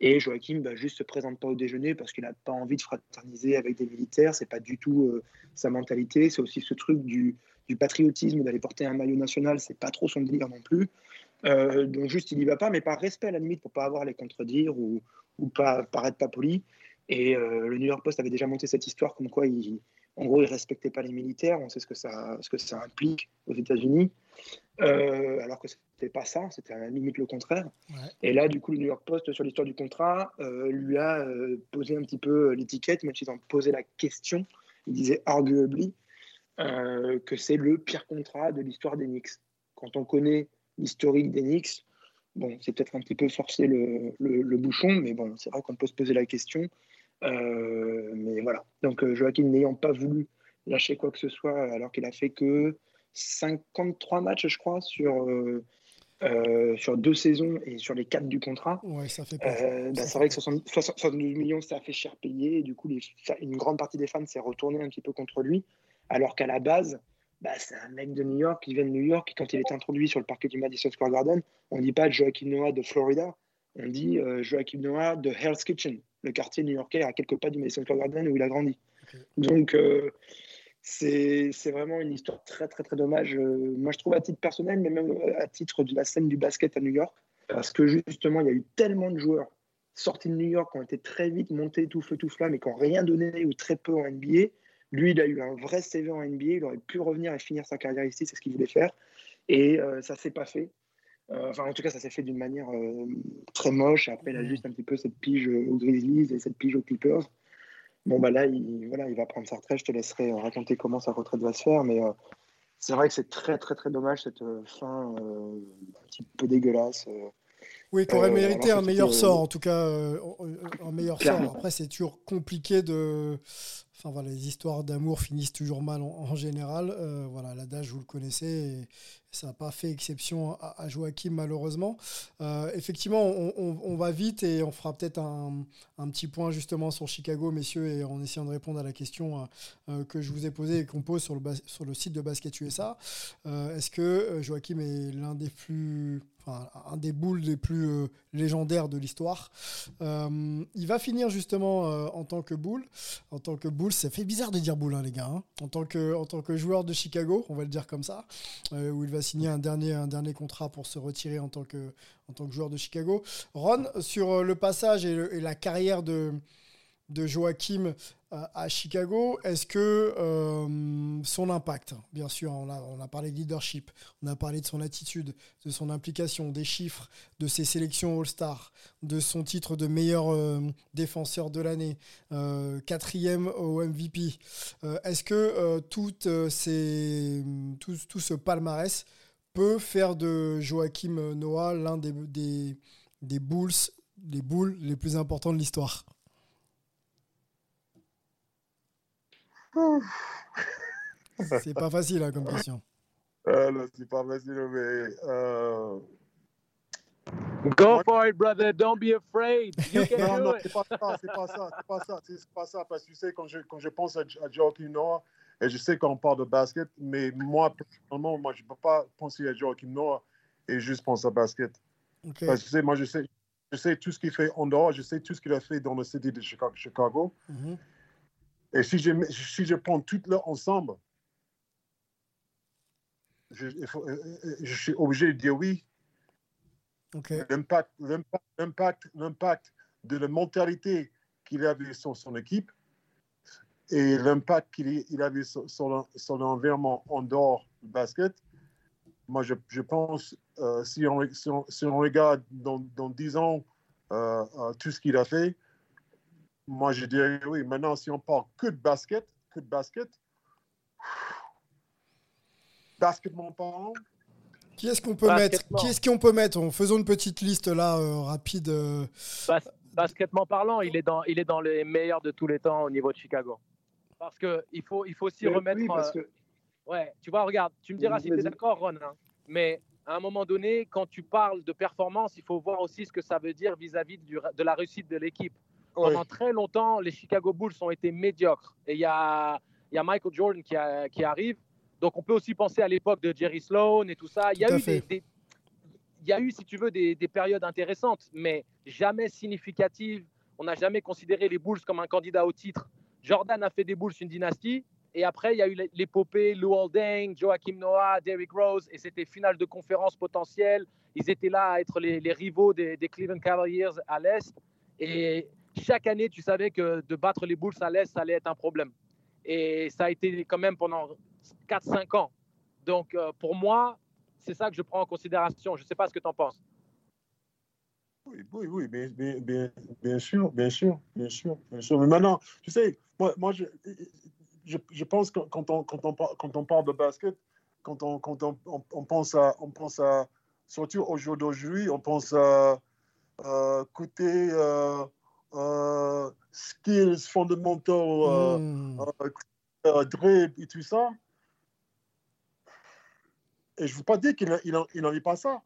Et Joachim bah, juste se présente pas au déjeuner parce qu'il n'a pas envie de fraterniser avec des militaires. C'est pas du tout euh, sa mentalité. C'est aussi ce truc du, patriotisme, d'aller porter un maillot national. C'est pas trop son délire non plus. Euh, donc juste, il y va pas, mais par respect à la limite pour pas avoir les contredire ou, ou pas paraître pas poli. Et le New York Post avait déjà monté cette histoire comme quoi, il, en gros, il respectait pas les militaires. On sait ce que ça, ce que ça implique aux États-Unis. Euh, alors que c'était pas ça, c'était à la limite le contraire. Et là, du coup, le New York Post, sur l'histoire du contrat, euh, lui a euh, posé un petit peu l'étiquette, même s'ils ont posé la question. Il disait arguably que c'est le pire contrat de l'histoire des Knicks. Quand on connaît l'historique des Knicks, bon, c'est peut-être un petit peu forcer le, le- le bouchon, mais bon, c'est vrai qu'on peut se poser la question. Euh, mais voilà. Donc, euh, Joachim n'ayant pas voulu lâcher quoi que ce soit, alors qu'il a fait que 53 matchs, je crois, sur, euh, sur deux saisons et sur les quatre du contrat. Ouais, ça fait. Euh, bah, c'est vrai que 60 60 72 millions, ça a fait cher payer. Et du coup, les une grande partie des fans s'est retournée un petit peu contre lui. Alors qu'à la base, bah, c'est un mec de New York qui vient de New York. Et quand il est introduit sur le parquet du Madison Square Garden, on ne dit pas Joachim Noah de Florida. On dit euh, Joachim Noah de Hell's Kitchen, le quartier new-yorkais à quelques pas du Madison Square Garden où il a grandi. Donc, euh, c'est vraiment une histoire très, très, très dommage. Euh, moi, je trouve à titre personnel, mais même euh, à titre de la scène du basket à New York, parce que justement, il y a eu tellement de joueurs sortis de New York qui ont été très vite montés tout feu, tout flamme et qui n'ont rien donné ou très peu en NBA. Lui, il a eu un vrai CV en NBA. Il aurait pu revenir et finir sa carrière ici, c'est ce qu'il voulait faire. Et euh, ça ne s'est pas fait. Euh, enfin, en tout cas, ça s'est fait d'une manière euh, très moche. Après, a juste un petit peu cette pige aux Grizzlies et cette pige aux Clippers. Bon, bah là, il, voilà, il va prendre sa retraite. Je te laisserai euh, raconter comment sa retraite va se faire. Mais c'est vrai que c'est très, très, très dommage cette fin un petit peu dégueulasse. Euh. Oui, qui aurait Euh, mérité un meilleur plutôt, sort, euh, en tout cas, euh, un meilleur Clairement. sort. Après, c'est toujours compliqué de. Enfin voilà, les histoires d'amour finissent toujours mal en, en général. Euh, voilà, l'adage, vous le connaissez, et ça n'a pas fait exception à, à Joachim, malheureusement. Euh, effectivement, on, on- on va vite et on fera peut-être un, un petit point justement sur Chicago, messieurs, et en essayant de répondre à la question euh, que je vous ai posée et qu'on pose sur le, bas- sur le site de Basket USA. Euh, Est-ce que euh, Joachim est l'un des plus, un des boules les plus euh, légendaires de l'histoire Euh, Il va finir justement euh, en tant que boule, en tant que boule. Ça fait bizarre de dire boule, hein, les gars. hein. En tant que, en tant que joueur de Chicago, on va le dire comme ça, où il va signer un dernier, un dernier contrat pour se retirer en tant que, en tant que joueur de Chicago. Ron, sur le passage et, la carrière de de Joachim à Chicago, est-ce que euh, son impact, bien sûr, on a, parlé de leadership, on a parlé de son attitude, de son implication, des chiffres, de ses sélections All-Star, de son titre de meilleur euh, défenseur de l'année, euh, quatrième au MVP, euh, est-ce que euh, euh, tout, ce palmarès peut faire de Joachim Noah l'un des, des, Bulls, boules les plus importants de l'histoire? C'est pas facile hein, comme question. Euh, c'est pas facile, mais. Euh... Go for it, brother. Don't be afraid. You can non, do non, it. c'est pas ça, c'est pas ça, c'est pas ça, c'est pas ça, parce que tu sais, quand je, quand je pense à, à Joachim Noah, et je sais qu'on parle de basket, mais moi, personnellement, moi, je peux pas penser à Joachim Noah et juste penser à basket. Parce que tu sais, moi, je sais, je sais tout ce qu'il fait en dehors, je sais tout ce qu'il a fait dans le city de Chicago. Mhm. Et si je, si je prends tout là ensemble, je, euh, euh, je suis obligé de dire oui. L'impact, l'impact, l'impact, l'impact de la mentalité qu'il avait sur son équipe et l'impact qu'il il avait sur, sur sur l'environnement en dehors du basket. Moi, je, je pense, euh, si, on, si, on, si on regarde dans, dans 10 ans euh, tout ce qu'il a fait, moi, je dirais oui. Maintenant, si on parle que de basket, que de basket, basketball parlant, Qui est-ce qu'on peut mettre? Qui est-ce qu'on peut mettre? En faisant une petite liste là euh, rapide. euh, Bas- basketement parlant, il est, dans, il est dans les meilleurs de tous les temps au niveau de Chicago. Parce qu'il faut, il faut aussi Oui, remettre. oui, parce euh, que Ouais, tu vois, regarde, tu me diras si tu es d'accord, Ron. hein, mais à un moment donné, quand tu parles de performance, il faut voir aussi ce que ça veut dire vis-à-vis de la réussite de l'équipe. Oui. Pendant très longtemps, les Chicago Bulls ont été médiocres. Et il y a, il y a Michael Jordan qui, a- qui arrive. Donc on peut aussi penser à l'époque de Jerry Sloan et tout ça. Il y a eu des, fait. des- il y a eu, si tu veux, des, des périodes intéressantes, mais jamais significatives. On n'a jamais considéré les Bulls comme un candidat au titre. Jordan a fait des Bulls une dynastie. Et après, il y a eu l'épopée Lou Holding, Joachim Noah, Derrick Rose, et c'était finale de conférence potentielle. Ils étaient là à être les, les rivaux des, des Cleveland Cavaliers à l'Est. Et chaque année, tu savais que de battre les Bulls à l'Est, ça allait être un problème. Et ça a été quand même pendant 4-5 ans. Donc, euh, pour moi, c'est ça que je prends en considération. Je ne sais pas ce que tu en penses. Oui, oui, oui, bien, bien, bien, sûr, bien sûr, bien sûr, bien sûr. Mais maintenant, tu sais, moi, moi je, je, je pense que quand on, quand, on, quand on parle de basket, quand on, quand on, on, pense à, on pense à, surtout au jour d'aujourd'hui, on pense à euh, côté euh, euh, skills fondamentaux, euh, euh, dribble et tout ça. Et je ne veux pas dire qu'il n'en il il est pas ça.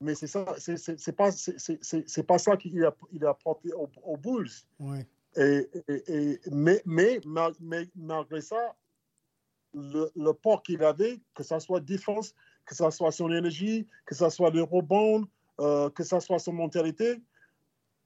Mais c'est ça, c'est pas, c'est- pas ça qu'il a, il a apporté aux, aux Bulls. ouais. Et, et- et- mais, mais, mal- mais malgré ça, le, le port qu'il avait, que ce soit défense, que ce soit son énergie, que ce soit le rebond, euh, que ce soit son mentalité.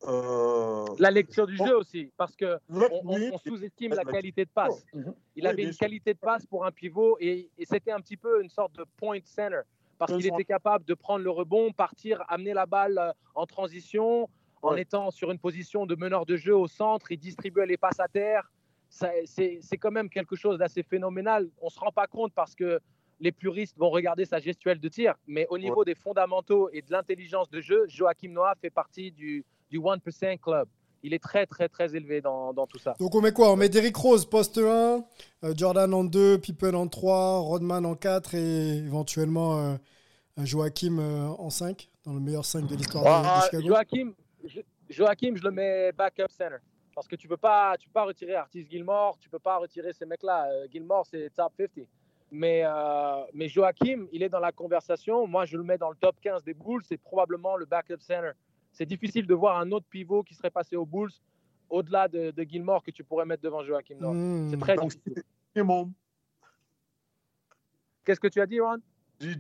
Euh, La lecture du bon, jeu aussi, parce que le- on, on- oui, on sous-estime la- la la- qualité de passe. Mhm. Il avait une qualité de passe pour un pivot et, et c'était un petit peu une sorte de point center parce qu'il était capable de prendre le rebond, partir, amener la balle euh, en transition, en Ouais. étant sur une position de meneur de jeu au centre, il distribuait les passes à terre. C'est quand même quelque chose d'assez phénoménal. On ne se rend pas compte parce que les puristes vont regarder sa gestuelle de tir, mais au niveau des fondamentaux et de l'intelligence de jeu, Joachim Noah fait partie du, du 1% Club. Il est très, très, très élevé dans, dans tout ça. Donc on met quoi? On met Derrick Rose poste 1, euh, Jordan en 2, Pippen en 3, Rodman en 4 et éventuellement euh, Joachim euh, en 5 dans le meilleur 5 de l'histoire Ah, de, Chicago Joachim, je, Joachim, je le mets backup center. Parce que tu peux pas, tu peux pas retirer Artis Gilmore, tu peux pas retirer ces mecs-là. Euh, Gilmore, c'est top 50. Mais, euh, mais Joachim, il est dans la conversation. Moi, je le mets dans le top 15 des Bulls. C'est probablement le backup center. C'est difficile de voir un autre pivot qui serait passé aux Bulls au-delà de, de Gilmore que tu pourrais mettre devant Joachim Noah. Hmm. C'est très Donc, difficile. Qu'est-ce que tu as dit, Ron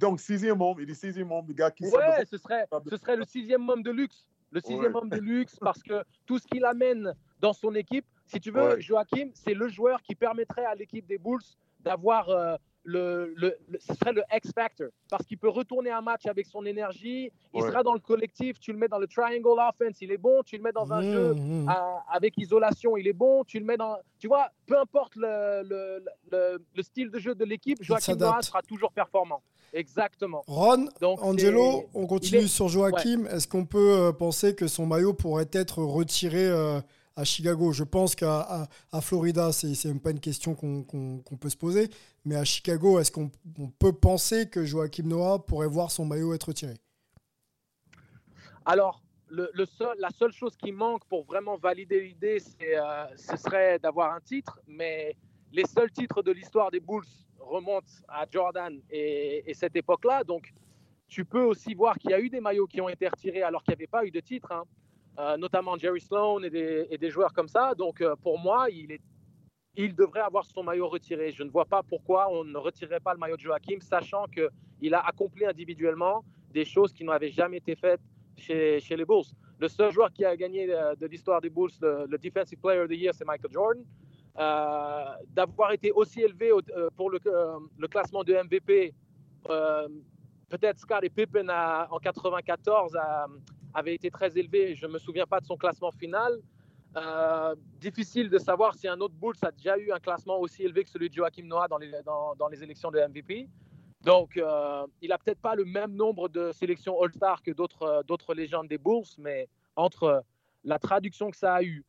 Donc, sixième homme. Il est sixième homme, le gars qui Ouais, ce serait, ce serait le sixième homme de luxe. Le sixième Ouais. homme de luxe parce que tout ce qu'il amène dans son équipe, si tu veux, Ouais. Joachim, c'est le joueur qui permettrait à l'équipe des Bulls d'avoir euh, le, le, le- ce serait le X Factor parce qu'il peut retourner un match avec son énergie. Il Ouais. sera dans le collectif. Tu le mets dans le triangle offense, il est bon. Tu le mets dans un Mmh, jeu mmh. à- avec isolation, il est bon. Tu le mets dans, tu vois, peu importe le, le, le, le style de jeu de l'équipe, Joachim s'adapte. Noah sera toujours performant. Exactement. Ron, Donc, Angelo, on continue est- sur Joachim. Est-ce qu'on peut euh, penser que son maillot pourrait être retiré euh, à Chicago Je pense qu'à à, à Florida, c'est même pas une question qu'on peut se poser. Mais à Chicago, est-ce qu'on on peut penser que Joachim Noah pourrait voir son maillot être retiré Alors, la seule chose qui manque pour vraiment valider l'idée, euh, ce serait d'avoir un titre. Mais les seuls titres de l'histoire des Bulls remontent à Jordan et, et cette époque-là. Donc, tu peux aussi voir qu'il y a eu des maillots qui ont été retirés alors qu'il n'y avait pas eu de titre, hein. Euh, notamment Jerry Sloan et des, joueurs comme ça. Donc, euh, pour moi, il, devrait avoir son maillot retiré. Je ne vois pas pourquoi on ne retirerait pas le maillot de Joachim, sachant qu'il a accompli individuellement des choses qui n'avaient jamais été faites chez, les Bulls. Le seul joueur qui a gagné euh, de l'histoire des Bulls le, Defensive Player of the Year, c'est Michael Jordan. D'avoir été aussi élevé pour le, classement de MVP, peut-être Scottie Pippen en 94 a- avait été très élevé. Je ne me souviens pas de son classement final. Euh, difficile de savoir si un autre Bulls a déjà eu un classement aussi élevé que celui de Joachim Noah dans les, dans, dans les élections de MVP. Donc, euh, il n'a peut-être pas le même nombre de sélections All-Star que d'autres euh, d'autres légendes des Bulls, mais entre la traduction que ça a eu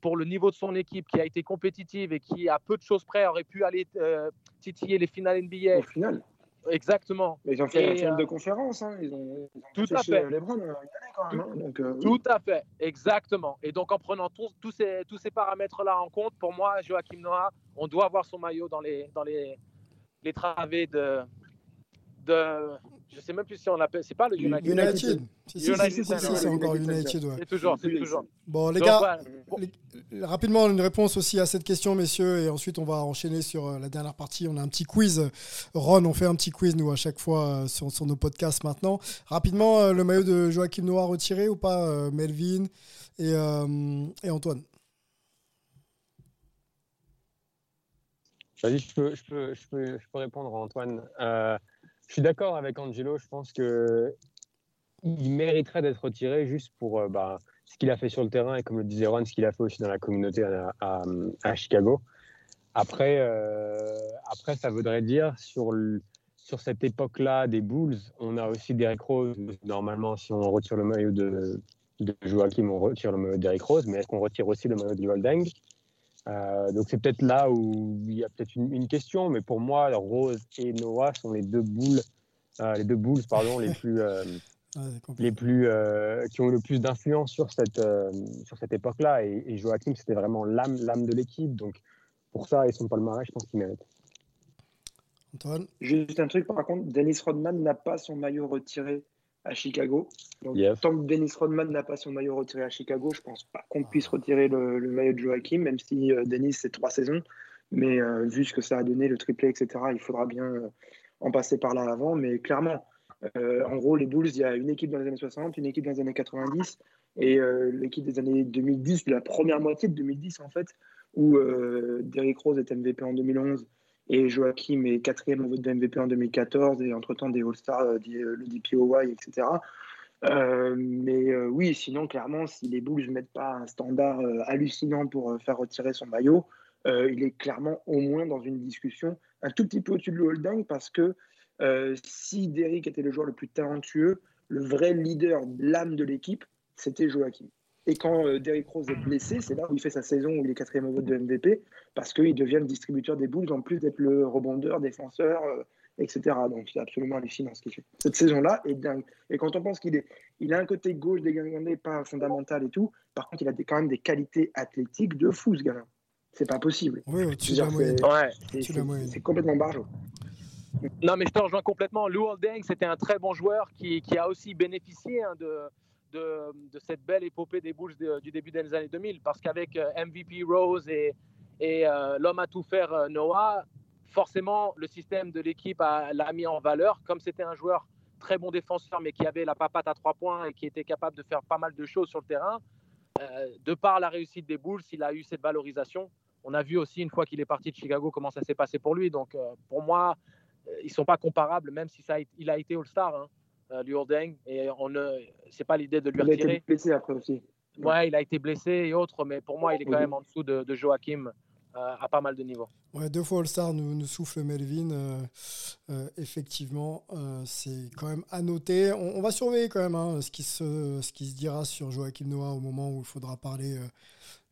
pour le niveau de son équipe qui a été compétitive et qui, à peu de choses près, aurait pu aller titiller les finales NBA. Au final. Exactement. Mais ils ont fait Et, un final euh, de conférence. Hein. Ils ont, ils ont Tout à fait. LeBron euh, une année quand même. hein. Donc, euh, Tout à fait, exactement. Et donc en prenant tous, ces, tous ces paramètres-là en compte, pour moi, Joachim Noah, on doit avoir son maillot dans les, dans les, les travées de, de... Je sais même plus si on l'appelle... C'est pas le United. United. Si, si, United si, si, Center. si, c'est encore United. ouais. C'est toujours, c'est toujours. Bon, les Donc, gars, les- rapidement, une réponse aussi à cette question, messieurs, et ensuite on va enchaîner sur euh, la dernière partie. On a un petit quiz. Ron, on fait un petit quiz, nous, à chaque fois euh, sur, sur nos podcasts maintenant. Rapidement, euh, le maillot de Joachim Noah retiré ou pas Melvin et, euh, et Antoine? Vas-y, je peux, je, peux, je, peux, je peux répondre, Antoine. Euh, je suis d'accord avec Angelo. Je pense que il mériterait d'être retiré juste pour euh, bah, ce qu'il a fait sur le terrain et, comme le disait Ron, ce qu'il a fait aussi dans la communauté à, Chicago. Après, euh, après, ça voudrait dire sur, sur cette époque-là des Bulls, on a aussi Derrick Rose. Normalement, si on retire le maillot de, de Joachim, on retire le maillot de Derrick Rose. Mais est-ce qu'on retire aussi le maillot de Waldeng euh, donc c'est peut-être là où il y a peut-être une, une question, mais pour moi, Rose et Noah sont les deux boules, euh, les deux boules pardon, les plus, euh, les plus, euh, qui ont eu le plus d'influence sur cette, euh, sur cette époque-là. Et, et Joachim, c'était vraiment l'âme, l'âme de l'équipe. Donc pour ça, et son palmarès, je pense qu'il mérite. Antoine? Juste un truc, par contre, Dennis Rodman n'a pas son maillot retiré à Chicago. Donc, Yes. tant que Dennis Rodman n'a pas son maillot retiré à Chicago, je pense pas qu'on puisse retirer le, le maillot de Joachim, même si euh, Dennis, c'est trois saisons. Mais euh, vu ce que ça a donné, le triplé, etc., il faudra bien euh, en passer par là avant. Mais clairement, euh, en gros, les Bulls, il y a une équipe dans les années 60, une équipe dans les années 90, et euh, l'équipe des années 2010, de la première moitié de 2010, en fait, où euh, Derrick Rose est MVP en 2011 et Joachim est quatrième au vote de MVP en 2014 et entre-temps des All-Stars, euh, euh, le DPOY, etc. Euh, mais oui, sinon, clairement, si les Bulls ne mettent pas un standard hallucinant pour faire retirer son maillot, il est clairement au moins dans une discussion un tout petit peu au-dessus de Holding parce que si Derrick était le joueur le plus talentueux, le vrai leader, l'âme de l'équipe, c'était Joachim. Et quand euh, Derrick Rose est blessé, c'est là où il fait sa saison où il est quatrième au vote de MVP, parce qu'il devient le distributeur des Bulls, en plus d'être le rebondeur, défenseur, euh, etc. Donc c'est absolument hallucinant ce qu'il fait. Cette saison-là est dingue. Et quand on pense qu'il est, il a un côté gauche dégingandé, pas fondamental et tout, par contre il a des, quand même des qualités athlétiques de fou ce gars-là. C'est pas possible. Oui, Je au-dessus veux de la dire, moyenne. c'est- Ouais. c'est- complètement barjot. Non, mais je te rejoins complètement. Lou Holding, c'était un très bon joueur qui, qui a aussi bénéficié hein, de, de, cette belle épopée des Bulls du début des années 2000. Parce qu'avec euh, MVP Rose et, et euh, l'homme à tout faire euh, Noah, forcément, le système de l'équipe l'a mis en valeur. Comme c'était un joueur très bon défenseur, mais qui avait la papate à trois points et qui était capable de faire pas mal de choses sur le terrain, de par la réussite des Bulls, il a eu cette valorisation. On a vu aussi, une fois qu'il est parti de Chicago, comment ça s'est passé pour lui. Donc, pour moi, ils sont pas comparables, même si ça a, il a été All-Star, hein, euh, et on ne, c'est pas l'idée de lui Il a été retirer. blessé après aussi. Ouais, il a été blessé et autres, mais pour moi, il est quand même en dessous de, de Joachim euh, à pas mal de niveaux. Ouais, deux fois All-Star nous, nous souffle Melvin. euh, euh, effectivement, euh, c'est quand même à noter. On, on va surveiller quand même hein, ce, qui se, ce qui se dira sur Joachim Noah au moment où il faudra parler euh,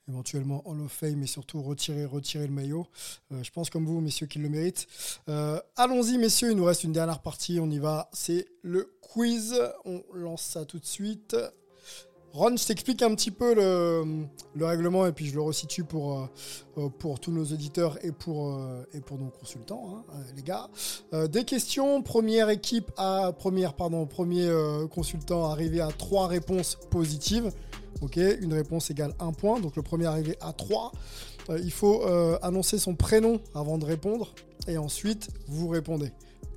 éventuellement Hall of Fame et surtout retirer, retirer le maillot. Euh, je pense comme vous, messieurs, qu'il le méritent. Euh, Allons-y, messieurs, il nous reste une dernière partie. On y va. C'est le quiz. On lance ça tout de suite. Ron, je t'explique un petit peu le, le règlement et puis je le resitue pour, euh, pour tous nos auditeurs et pour, et pour nos consultants, hein, les gars. Des questions. Première équipe à première, pardon, premier consultant arrivé à trois réponses positives. Ok, une réponse égale un point. Donc le premier arrivé à 3. il faut euh, annoncer son prénom avant de répondre. Et ensuite, vous répondez.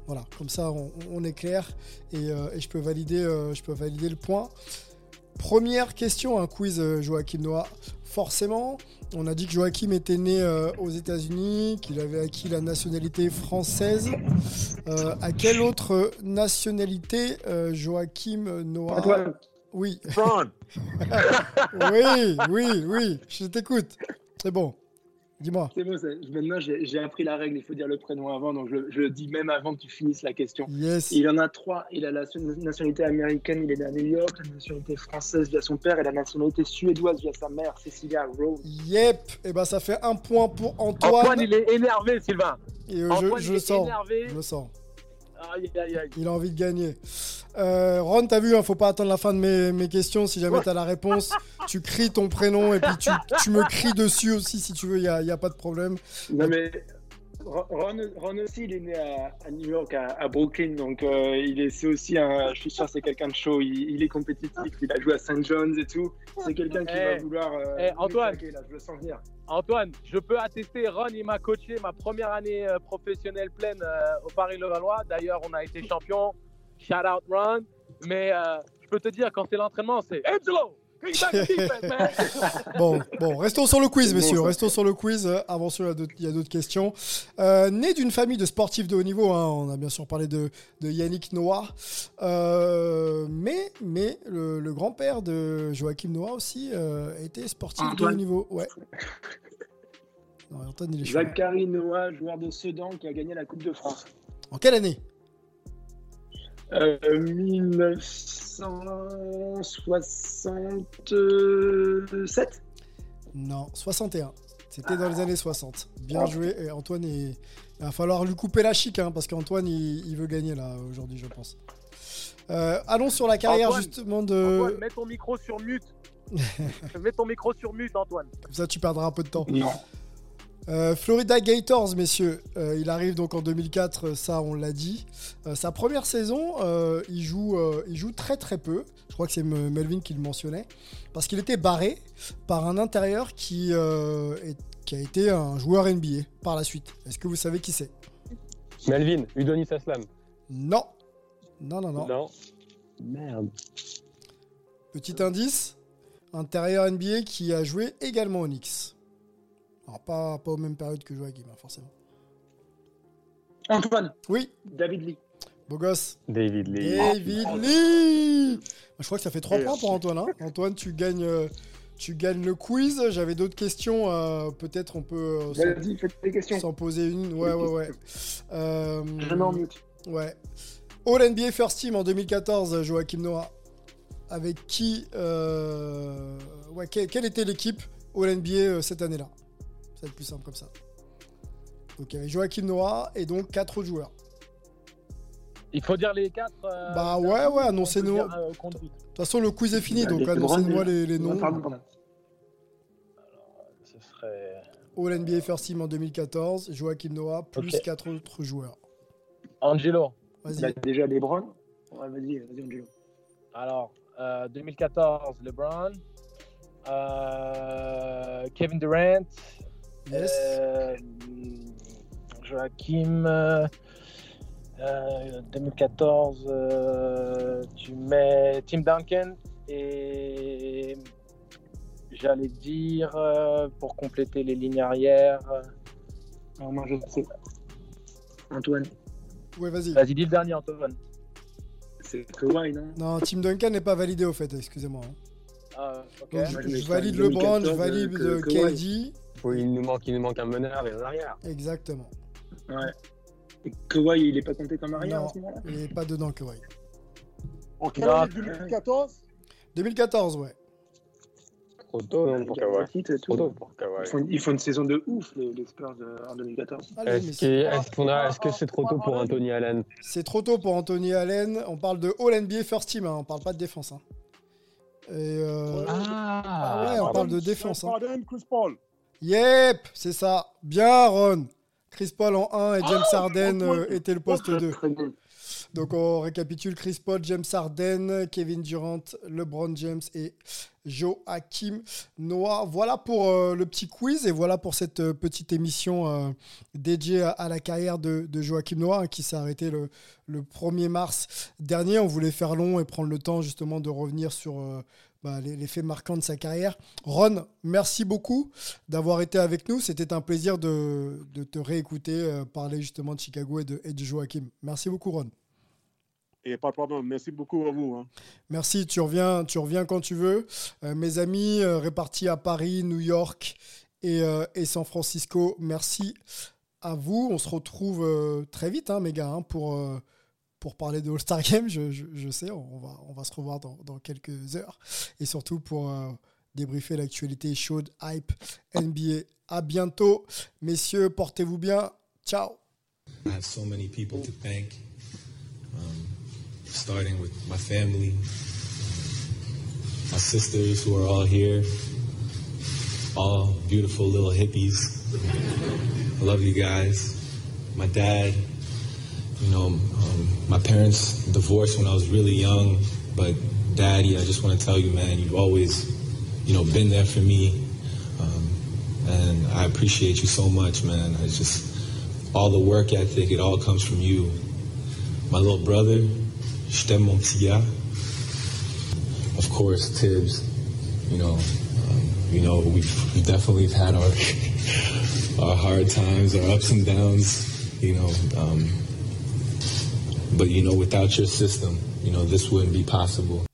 Voilà, comme ça on, est clair et, euh, et je, peux valider, euh, je peux valider le point. Première question, un quiz euh, Joachim Noah. Forcément, on a dit que Joachim était né euh, aux États-Unis, qu'il avait acquis la nationalité française. Euh, à quelle autre nationalité euh, Joachim Noah. Oui. Ron. oui, oui, oui, je t'écoute. C'est bon. Dis-moi. C'est bon, maintenant j'ai appris la règle, il faut dire le prénom avant, donc je, je le dis même avant que tu finisses la question. Yes. Il en a trois. Il a la nationalité américaine, il est né à New York, la nationalité française via son père et la nationalité suédoise via sa mère, Cecilia Rose. Yep. Et ben ça fait un point pour Antoine. Antoine, il est énervé, Sylvain. Et euh, Antoine, je, il est sens. énervé. Je le sens. Aïe, aïe, aïe. Il a envie de gagner. Euh, Ron, t'as vu, hein, faut pas attendre la fin de mes, mes questions. Si jamais t'as la réponse, tu cries ton prénom et puis tu, tu me cries dessus aussi si tu veux. Il n'y a, y a pas de problème. Non mais Ron, Ron aussi, il est né à, à New York, à, à Brooklyn, donc euh, il est, c'est aussi un, je suis sûr, c'est quelqu'un de chaud. Il, il est compétitif, il a joué à St. John's et tout. C'est quelqu'un qui Eh, va vouloir. euh, eh, Antoine. là, je le sens venir. Antoine, je peux attester, Ron, il m'a coaché ma première année euh, professionnelle pleine au Paris-Levallois. D'ailleurs, on a été champion. Shout out Ron. Mais je peux te dire, quand c'est l'entraînement, c'est Angelo! Bon, bon, restons sur le quiz, messieurs. restons sur le quiz. Euh, Avançons, il y a d'autres- il y a d'autres questions. Euh, né d'une famille de sportifs de haut niveau, hein, on a bien sûr parlé de, de Yannick Noah, Euh, mais, mais le, le grand-père de Joachim Noah aussi euh, était sportif de haut niveau. Ouais. Non, Antoine, il est chaud. Zachary Noah, joueur de Sedan qui a gagné la Coupe de France. En quelle année? Euh, 1967 Non, 61. C'était dans les années 60. Bien joué. Et Antoine, il... il va falloir lui couper la chic, hein, parce qu'Antoine, il, il veut gagner là aujourd'hui, je pense. Euh, allons sur la carrière Antoine, justement de. Antoine, mets ton micro sur mute. mets ton micro sur mute, Antoine. Comme ça, tu perdras un peu de temps. Non. Euh, Florida Gators, messieurs. Euh, il arrive donc en 2004, ça on l'a dit. Euh, sa première saison, euh, il, joue, euh, il joue très très peu. Je crois que c'est Melvin qui le mentionnait. Parce qu'il était barré par un intérieur qui, euh, est- qui a été un joueur NBA par la suite. Est-ce que vous savez qui c'est? Melvin, Udonis Aslam. Non. Non, non, non. Non. Merde. Petit indice intérieur NBA qui a joué également au Knicks. Alors, pas, pas aux mêmes périodes que Joachim, hein, forcément. Antoine, Oui, David Lee. beau gosse. David Lee. David Lee Je crois que ça fait 3 points pour Antoine. hein. Antoine, tu gagnes, euh, tu gagnes le quiz. J'avais d'autres questions. euh, Peut-être on peut euh, s'en- Vas-y, fais tes questions. s'en poser une. Ouais, ouais, ouais. Euh, Je mets en mute. Ouais. All NBA First Team en 2014, Joachim Noah. Avec qui euh, Ouais, que- quelle était l'équipe All NBA cette année-là? Plus simple comme ça. Donc il y avait Joachim Noah et donc 4 autres joueurs. Il faut dire les quatre. euh, Bah ouais, ouais, ou on annoncez-nous. euh, De toute façon, le quiz est fini, Bah, donc annoncez-moi les, les noms. Pardon, pardon. Ce serait. All NBA First Team en 2014, Joachim Noah, plus quatre autres joueurs. Angelo. Vas-y. Bah, déjà LeBron. Ouais, vas-y, vas-y, Angelo. Alors, euh, 2014, LeBron. Euh, Kevin Durant. Yes. Euh, Joachim. euh, euh, 2014, euh, tu mets Tim Duncan. Et j'allais dire, pour compléter les lignes arrière. Alors, moi, je sais. Antoine, Ouais, vas-y. Vas-y, dis le dernier, Antoine. c'est Kawhi, non Non, Team Duncan n'est pas validé au fait, excusez-moi. hein. Ah. Donc, je, je valide LeBron, je 2014, valide. KD. Faut- il, nous manque, il nous manque un meneur et un arrière. Exactement. Ouais. Et Kawhi, il est pas compté comme arrière Non, à ce moment-là il n'est pas dedans, Kawhi. En quelle Non. année 2014 2014, ouais. Trop tôt, non, pour Il y a Kawhi. Trop tôt pour Kawhi. Ils font, ils font une saison de ouf, les, les Spurs de- en 2014. Allez, mais Est-ce est-ce qu'on a- est-ce que c'est trop tôt pour Anthony Allen? C'est trop tôt pour Anthony Allen. On parle de All NBA First Team, hein, on parle pas de défense. hein. Et euh, Ah, ouais, on parle de défense. hein. Harden, Chris Paul. Yep, c'est ça. Bien, Ron. Chris Paul en 1 et James Ah, Harden euh, était le poste 2. Très bon. Donc on récapitule Chris Paul, James Harden, Kevin Durant, LeBron James et Joachim Noah. Voilà pour euh, le petit quiz et voilà pour cette euh, petite émission euh, dédiée à, à la carrière de, de Joachim Noah hein, qui s'est arrêté le, le 1er mars dernier. On voulait faire long et prendre le temps justement de revenir sur bah, les, les faits marquants de sa carrière. Ron, merci beaucoup d'avoir été avec nous. C'était un plaisir de, de te réécouter euh, parler justement de Chicago et de, et de Joachim. Merci beaucoup Ron. Et pas de problème. Merci beaucoup à vous. hein. Merci, tu reviens, tu reviens quand tu veux. Euh, mes amis euh, répartis à Paris, New York et, et San Francisco, merci à vous. On se retrouve très vite, hein, mes gars, hein, pour, pour parler de All-Star Game. Je, sais, on va, se revoir dans, quelques heures. Et surtout pour euh, débriefer l'actualité chaude, hype, NBA. À bientôt, messieurs, portez-vous bien. Ciao. I have so many people to thank, starting with my family, my sisters who are all here, all beautiful little hippies. I love you guys. My dad, you know, um, my parents divorced when I was really young, but daddy, I just want to tell you, man, you've always, you know, been there for me. Um, and I appreciate you so much, man. It's just, all the work ethic, it all comes from you. My little brother, Shtem mon. Of course, Tibbs. You know, um, you know, we've, we've definitely had our our hard times, our ups and downs. You know, um, but you know, without your system, you know, this wouldn't be possible.